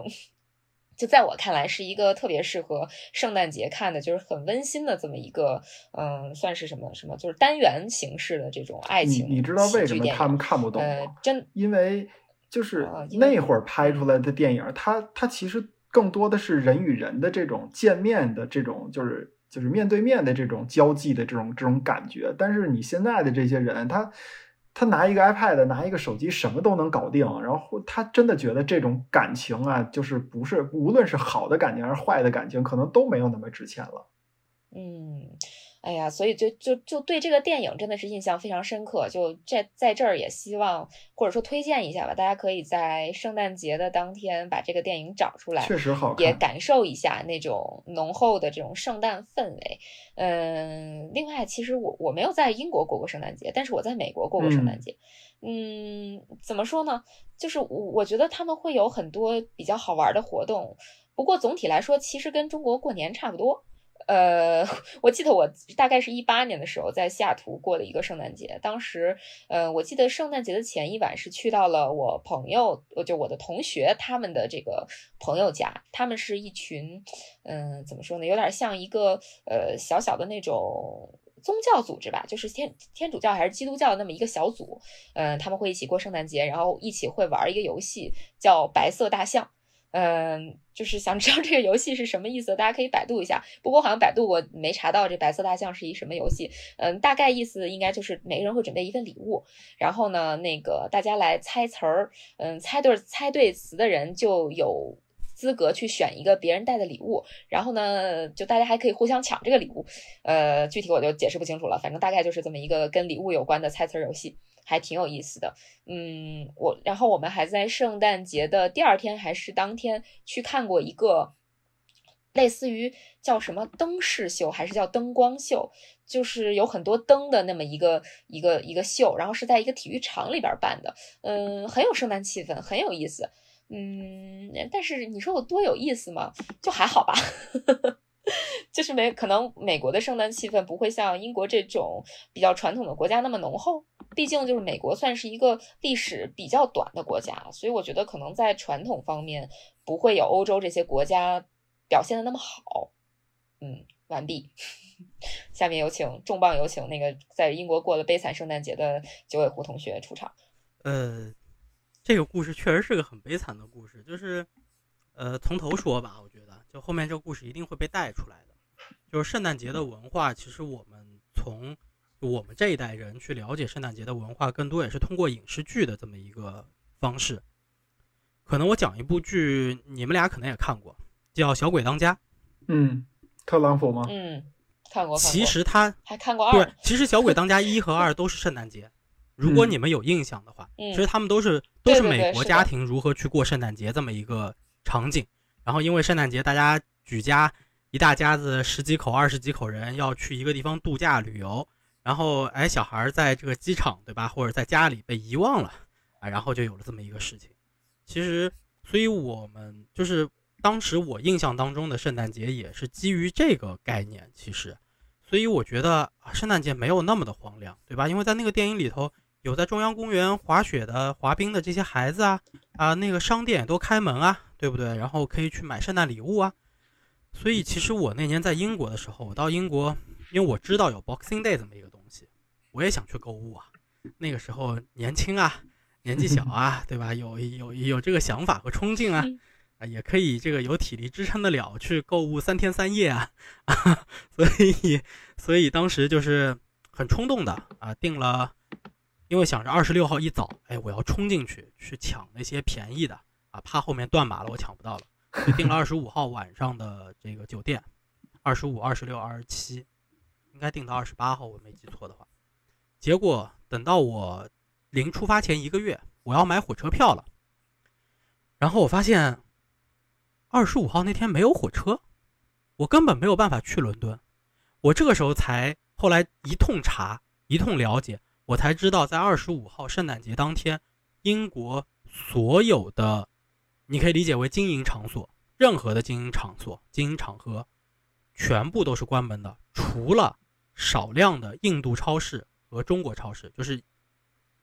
就在我看来是一个特别适合圣诞节看的，就是很温馨的这么一个，嗯，算是什么什么，就是单元形式的这种爱情。你知道为什么他们看不懂吗？真因为。就是那会儿拍出来的电影，它它其实更多的是人与人的这种见面的这种，就是就是面对面的这种交际的这种这种感觉。但是你现在的这些人，他他拿一个 iPad，拿一个手机，什么都能搞定。然后他真的觉得这种感情啊，就是不是无论是好的感情还是坏的感情，可能都没有那么值钱了。嗯。哎呀，所以就就就对这个电影真的是印象非常深刻。就这在这儿也希望或者说推荐一下吧，大家可以在圣诞节的当天把这个电影找出来，确实好看，也感受一下那种浓厚的这种圣诞氛围。嗯，另外，其实我我没有在英国过过圣诞节，但是我在美国过过圣诞节。嗯，怎么说呢？就是我我觉得他们会有很多比较好玩的活动，不过总体来说，其实跟中国过年差不多。呃，我记得我大概是一八年的时候在西雅图过了一个圣诞节。当时，呃，我记得圣诞节的前一晚是去到了我朋友，就我的同学他们的这个朋友家。他们是一群，嗯，怎么说呢，有点像一个呃小小的那种宗教组织吧，就是天天主教还是基督教的那么一个小组。嗯，他们会一起过圣诞节，然后一起会玩一个游戏，叫白色大象。嗯，就是想知道这个游戏是什么意思，大家可以百度一下。不过好像百度我没查到这白色大象是一什么游戏。嗯，大概意思应该就是每个人会准备一份礼物，然后呢，那个大家来猜词儿。嗯，猜对猜对词的人就有资格去选一个别人带的礼物。然后呢，就大家还可以互相抢这个礼物。呃，具体我就解释不清楚了，反正大概就是这么一个跟礼物有关的猜词游戏。还挺有意思的，嗯，我然后我们还在圣诞节的第二天还是当天去看过一个类似于叫什么灯饰秀，还是叫灯光秀，就是有很多灯的那么一个一个一个秀，然后是在一个体育场里边办的，嗯，很有圣诞气氛，很有意思，嗯，但是你说有多有意思吗？就还好吧。就是没可能，美国的圣诞气氛不会像英国这种比较传统的国家那么浓厚。毕竟，就是美国算是一个历史比较短的国家，所以我觉得可能在传统方面不会有欧洲这些国家表现的那么好。嗯，完毕。下面有请重磅有请那个在英国过了悲惨圣诞节的九尾狐同学出场。呃，这个故事确实是个很悲惨的故事，就是呃从头说吧，我觉得。就后面这个故事一定会被带出来的，就是圣诞节的文化。其实我们从我们这一代人去了解圣诞节的文化，更多也是通过影视剧的这么一个方式。可能我讲一部剧，你们俩可能也看过，叫《小鬼当家》。嗯，特朗普吗？嗯，看过。其实他还看过二。对，其实《小鬼当家》一和二都是圣诞节。如果你们有印象的话，其实他们都是都是美国家庭如何去过圣诞节这么一个场景。然后因为圣诞节，大家举家一大家子十几口、二十几口人要去一个地方度假旅游，然后哎，小孩在这个机场对吧，或者在家里被遗忘了啊，然后就有了这么一个事情。其实，所以我们就是当时我印象当中的圣诞节也是基于这个概念。其实，所以我觉得，圣诞节没有那么的荒凉，对吧？因为在那个电影里头，有在中央公园滑雪的、滑冰的这些孩子啊，啊，那个商店也都开门啊，对不对？然后可以去买圣诞礼物啊。所以其实我那年在英国的时候，我到英国，因为我知道有 Boxing Day 这么一个东西，我也想去购物啊。那个时候年轻啊，年纪小啊，对吧？有有有这个想法和冲劲啊。啊也可以这个有体力支撑得了去购物三天三夜啊，所以所以当时就是很冲动的啊，定了，因为想着二十六号一早，哎，我要冲进去去抢那些便宜的啊，怕后面断码了我抢不到了，就订了二十五号晚上的这个酒店，二十五、二十六、二十七，应该订到二十八号，我没记错的话，结果等到我临出发前一个月，我要买火车票了，然后我发现。二十五号那天没有火车，我根本没有办法去伦敦。我这个时候才后来一通查，一通了解，我才知道在二十五号圣诞节当天，英国所有的，你可以理解为经营场所，任何的经营场所、经营场合，全部都是关门的，除了少量的印度超市和中国超市，就是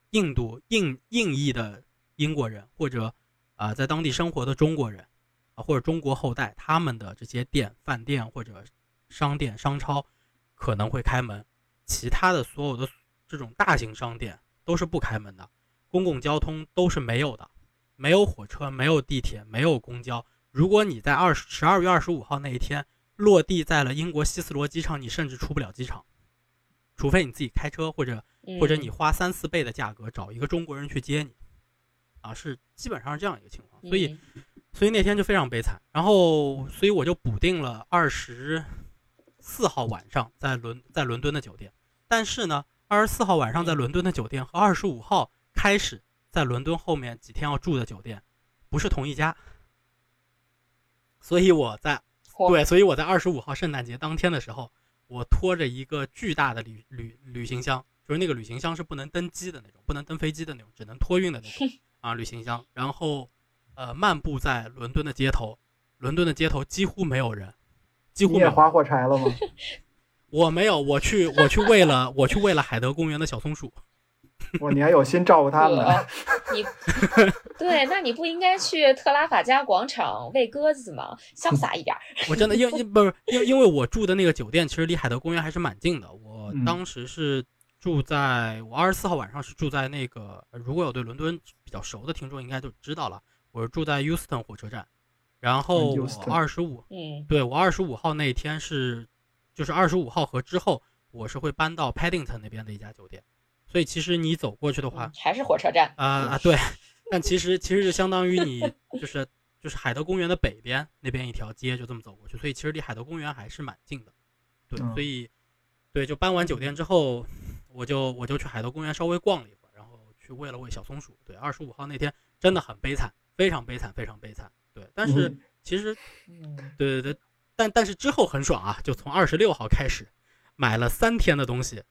印度印印裔的英国人或者啊在当地生活的中国人。啊，或者中国后代他们的这些店、饭店或者商店、商超可能会开门，其他的所有的这种大型商店都是不开门的，公共交通都是没有的，没有火车，没有地铁，没有公交。如果你在二十二月二十五号那一天落地在了英国希斯罗机场，你甚至出不了机场，除非你自己开车，或者或者你花三四倍的价格找一个中国人去接你，啊，是基本上是这样一个情况，所以。所以那天就非常悲惨，然后所以我就补定了二十四号晚上在伦在伦敦的酒店，但是呢，二十四号晚上在伦敦的酒店和二十五号开始在伦敦后面几天要住的酒店不是同一家，所以我在 对，所以我在二十五号圣诞节当天的时候，我拖着一个巨大的旅旅旅行箱，就是那个旅行箱是不能登机的那种，不能登飞机的那种，只能托运的那种 啊旅行箱，然后。呃，漫步在伦敦的街头，伦敦的街头几乎没有人，几乎。你也划火柴了吗？我没有，我去，我去喂了，我去喂了海德公园的小松鼠。哇，你还有心照顾他们？你 对，那你不应该去特拉法加广场喂鸽子吗？潇洒一点。我真的，因因不是因因为我住的那个酒店其实离海德公园还是蛮近的。我当时是住在我二十四号晚上是住在那个，如果有对伦敦比较熟的听众应该就知道了。我是住在 Euston 火车站，然后我二十五，嗯，对我二十五号那一天是，就是二十五号和之后，我是会搬到 Paddington 那边的一家酒店，所以其实你走过去的话，还是火车站啊啊对，但其实其实就相当于你就是就是海德公园的北边那边一条街就这么走过去，所以其实离海德公园还是蛮近的，对，所以对就搬完酒店之后，我就我就去海德公园稍微逛了一会儿，然后去喂了喂小松鼠，对，二十五号那天真的很悲惨。非常悲惨，非常悲惨。对，但是其实，对对对，但但是之后很爽啊！就从二十六号开始，买了三天的东西，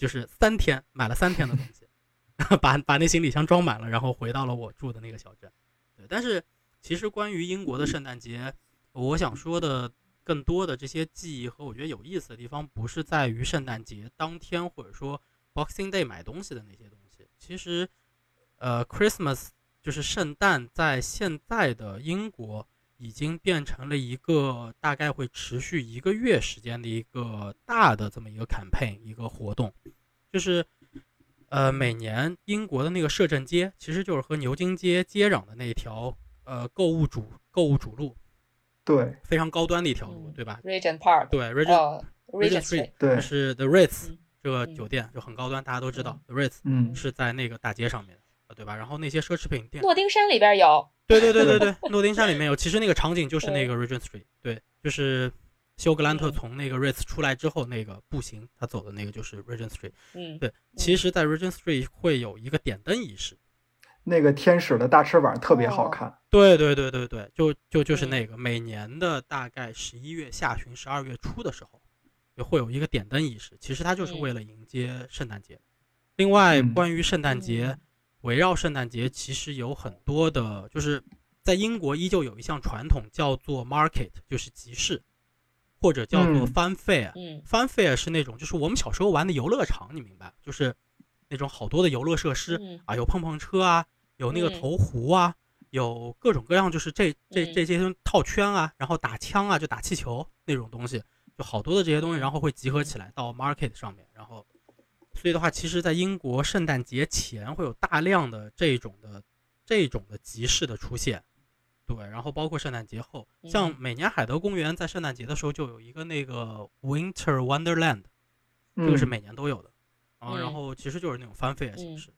就是三天买了三天的东西，把把那行李箱装满了，然后回到了我住的那个小镇。对，但是其实关于英国的圣诞节，我想说的更多的这些记忆和我觉得有意思的地方，不是在于圣诞节当天或者说 Boxing Day 买东西的那些东西。其实，呃，Christmas。就是圣诞在现在的英国已经变成了一个大概会持续一个月时间的一个大的这么一个 campaign 一个活动，就是呃每年英国的那个摄政街其实就是和牛津街接壤的那条呃购物主购物主路，对，非常高端的一条路，对吧？Regent Park，对，Regent Regent Street，对，是 The Ritz 这个酒店就很高端，大家都知道 The Ritz，嗯，是在那个大街上面。对吧？然后那些奢侈品店，诺丁山里边有。对对对对对，诺丁山里面有。其实那个场景就是那个 Regent Street，对，就是休格兰特从那个 Ritz 出来之后，那个步行他走的那个就是 Regent Street。嗯，对。其实，在 Regent Street 会有一个点灯仪式，那个天使的大翅膀特别好看。对对对对对，就就就是那个，每年的大概十一月下旬、十二月初的时候，也会有一个点灯仪式。其实它就是为了迎接圣诞节。另外，关于圣诞节。围绕圣诞节，其实有很多的，就是在英国依旧有一项传统叫做 market，就是集市。或者叫做嗯 Fun Fair。嗯 Fun Fair 是那种就是我们小时候玩的游乐场，你明白？就是那种好多的游乐设施嗯啊，有碰碰车啊，有那个嗯投壶啊，有各种各样，就是这这嗯这些套圈啊，然后打枪啊，就打气球那种东西，就好多的这些东西，嗯然后会集合起来到 market 上面，然后所以的话，其实在英国圣诞节前会有大量的这种的这种的集市的出现。对，然后包括圣诞节后，像嗯每年海德公园在圣诞节的时候就有一个那个 Winter Wonderland，这个是嗯。每年都有的，啊，然嗯。后其实就是那种翻费的形嗯。式，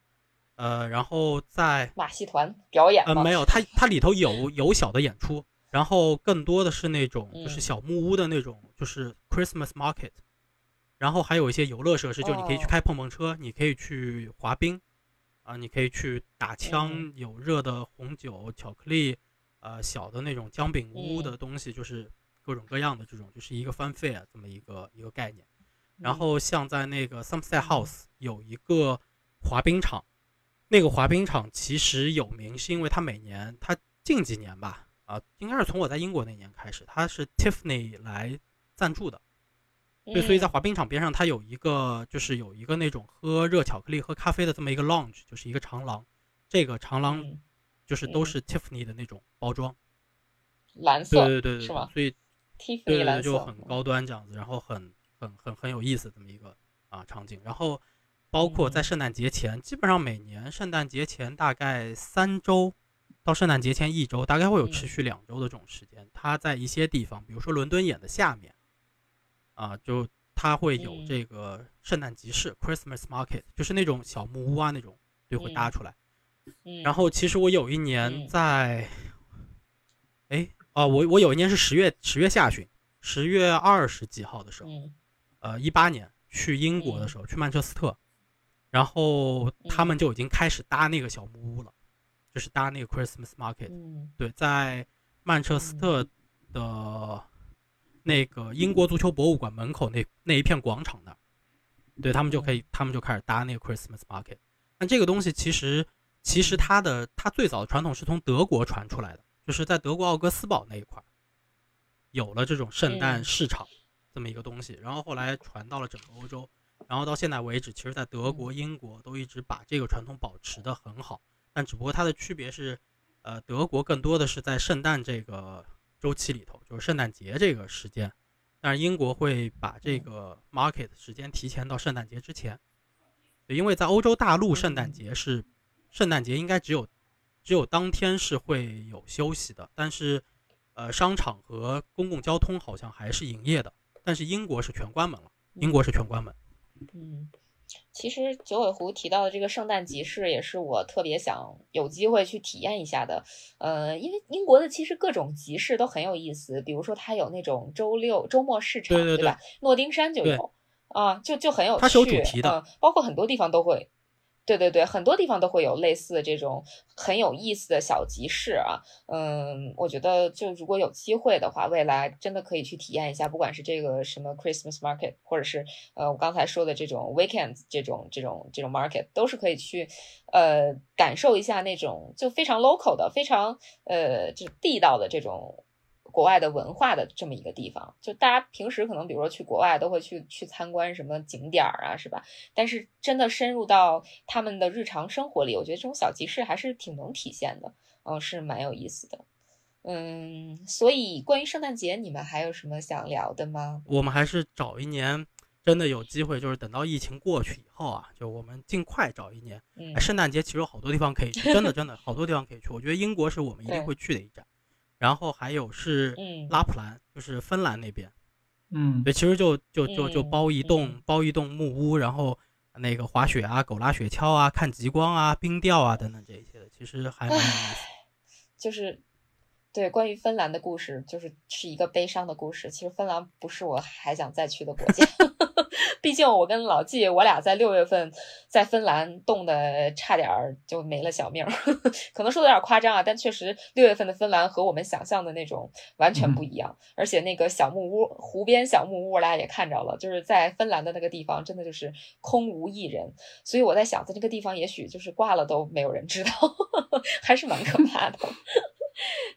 呃，然后在马戏团表演吗？呃没有，它 它里头有有小的演出，然后更多的是那种就是嗯。小木屋的那种，就是 Christmas market，然后还有一些游乐设施，就是你可以去哦。开碰碰车，你可以去滑冰，啊，你可以去打枪，嗯有热的红酒、巧克力，呃，小的那种姜饼屋嗯。的东西，就是各种各样的这种，就是一个 fun fair 这么一个一个概念。然嗯。后像在那个 Somerset House 有一个滑冰场，那个滑冰场其实有名，是因为它每年它近几年吧，啊，应该是从我在英国那年开始，它是 Tiffany 来赞助的。对，所以在嗯滑冰场边上，它有一个就是有一个那种喝热巧克力、喝咖啡的这么一个 lounge，就是一个长廊。这个长廊嗯就是都嗯是 Tiffany 的那种包装。蓝色对对对对，是吧所以对？Tiffany 蓝色就很高端这样子，然后很很很很有意思这么一个啊场景。然后包括在嗯圣诞节前，基本上每年圣诞节前大概三周到圣诞节前一周，大概会有持嗯续两周的这种时间。它在一些地方，比如说伦敦眼的下面啊，就它会有嗯。这个圣诞集市 （Christmas Market），就是那种小木屋啊那种，就，会搭嗯出来。嗯，然后其实我有一年嗯。在，哎啊，我我有一年是十月十月下旬，十月二十几号的时候，嗯。呃，一八年去英国的时候，去曼彻斯特，然后他们就已经开始搭那个小木屋了，就是搭那个 Christmas Market。嗯。对，在曼彻斯特的那个英国足球博物馆门口那那一片广场那儿，对他们就可以，他们就开始搭那个 Christmas Market。那这个东西其实其实它的它最早的传统是从德国传出来的，就是在德国奥格斯堡那一块儿有了这种圣诞嗯市场这么一个东西，然后后来传到了整个欧洲，然后到现在为止，其实在德国、英国都一直把这个传统保持的很好，但只不过它的区别是，呃，德国更多的是在圣诞这个周期里头，就是圣诞节这个时间，但是英国会把这个 market 时间提前到圣诞节之前，因为在欧洲大陆圣诞节是圣诞节应该只有只有当天是会有休息的，但是呃商场和公共交通好像还是营业的，但是英国是全关门了，英国是全关门。嗯，其实九尾狐提到的这个圣诞集市，也是我特别想有机会去体验一下的。呃，因为英国的其实各种集市都很有意思，比如说它有那种周六周末市场，对对对吧？诺丁山就有啊，就就很有趣，它是有主题的嗯包括很多地方都会。对对对，很多地方都会有类似的这种很有意思的小集市啊，嗯，我觉得就如果有机会的话，未来真的可以去体验一下，不管是这个什么 Christmas market，或者是呃我刚才说的这种 weekends 这种这种这种 market，都是可以去呃感受一下那种就非常 local 的、非常呃就地道的这种。国外的文化的这么一个地方，就大家平时可能比如说去国外都会去去参观什么景点儿啊，是吧？但是真的深入到他们的日常生活里，我觉得这种小集市还是挺能体现的，嗯，是蛮有意思的。嗯，所以关于圣诞节，你们还有什么想聊的吗？我们还是找一年，真的有机会，就是等到疫情过去以后啊，就我们尽快找一年。嗯哎，圣诞节其实有好多地方可以去，真的真的好多地方可以去。我觉得英国是我们一定会去的一站，然后还有是嗯拉普兰，就是芬兰那边。嗯，对，其实就就就就嗯包一栋、嗯包一栋木屋，然后那个滑雪啊、狗拉雪橇啊、看极光啊、冰钓啊等等这一些的，其实还蛮有意思。就是对关于芬兰的故事，就是是一个悲伤的故事。其实芬兰不是我还想再去的国家，毕竟我跟老纪，我俩在六月份在芬兰冻的差点儿就没了小命儿，可能说的有点夸张啊，但确实六月份的芬兰和我们想象的那种完全不一样。而且那个小木屋，湖边小木屋，我俩也看着了，就是在芬兰的那个地方，真的就是空无一人。所以我在想，在这个地方也许就是挂了都没有人知道，还是蛮可怕的。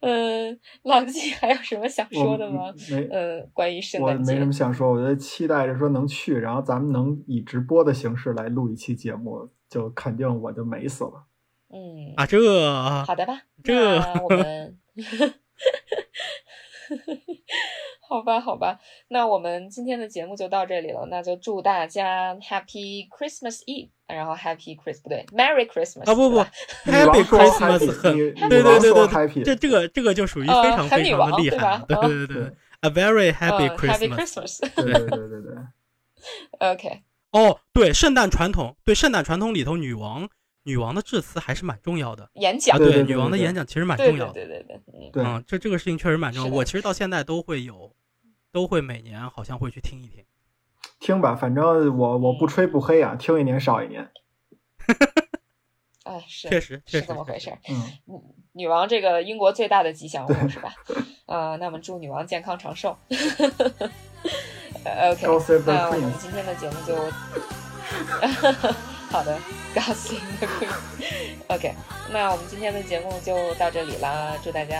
嗯，老季还有什么想说的吗？没，呃，关于圣诞我没什么想说，我就期待着说能去，然后咱们能以直播的形式来录一期节目，就肯定我就美死了。嗯，啊，这好的吧，这我们，好吧，好吧，那我们今天的节目就到这里了。那就祝大家 Happy Christmas Eve，然后 Happy Christmas 不对，Merry Christmas 啊不不，Happy Christmas 对对对对对，happy，这这个这个就属于呃非常非常的厉害对吧，对对对对，A very happy Christmas。Christmas。对对对对对，OK，哦，对，圣诞传统，对圣诞传统里头，女王女王的致辞还是蛮重要的演讲啊。，对对女王的演讲其实蛮重要的。对对对，嗯，对嗯，这这个事情确实蛮重要。我其实到现在都会有，都会每年好像会去听一听。听吧，反正我我不吹不黑啊，听一年少一年。哎，是确实，确是实确实这么回事儿。嗯，嗯，女王这个英国最大的吉祥物是吧？呃，那么祝女王健康长寿。呃 OK，God save the 那我们今天的节目就好的 the Queen。OK，那我们今天的节目就到这里啦，祝大家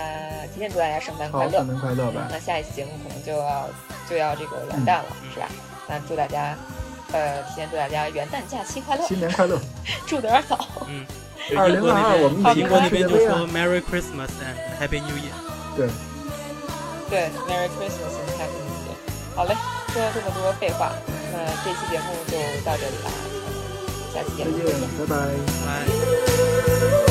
提前祝大家圣诞快，乐圣。诞快乐吧。那下一期节目可能就要就要这个元旦了，嗯是吧？那祝大家呃提前祝大家元旦假期快乐，新年快乐！住得有点早。嗯，就2022英国那边我们一起英国那看边就说 Merry Christmas and Happy New Year。对，对，Merry Christmas and Happy New Year。好嘞，说了这么多废话，那这期节目就到这里啦，下期节再目再见。见，拜拜。拜。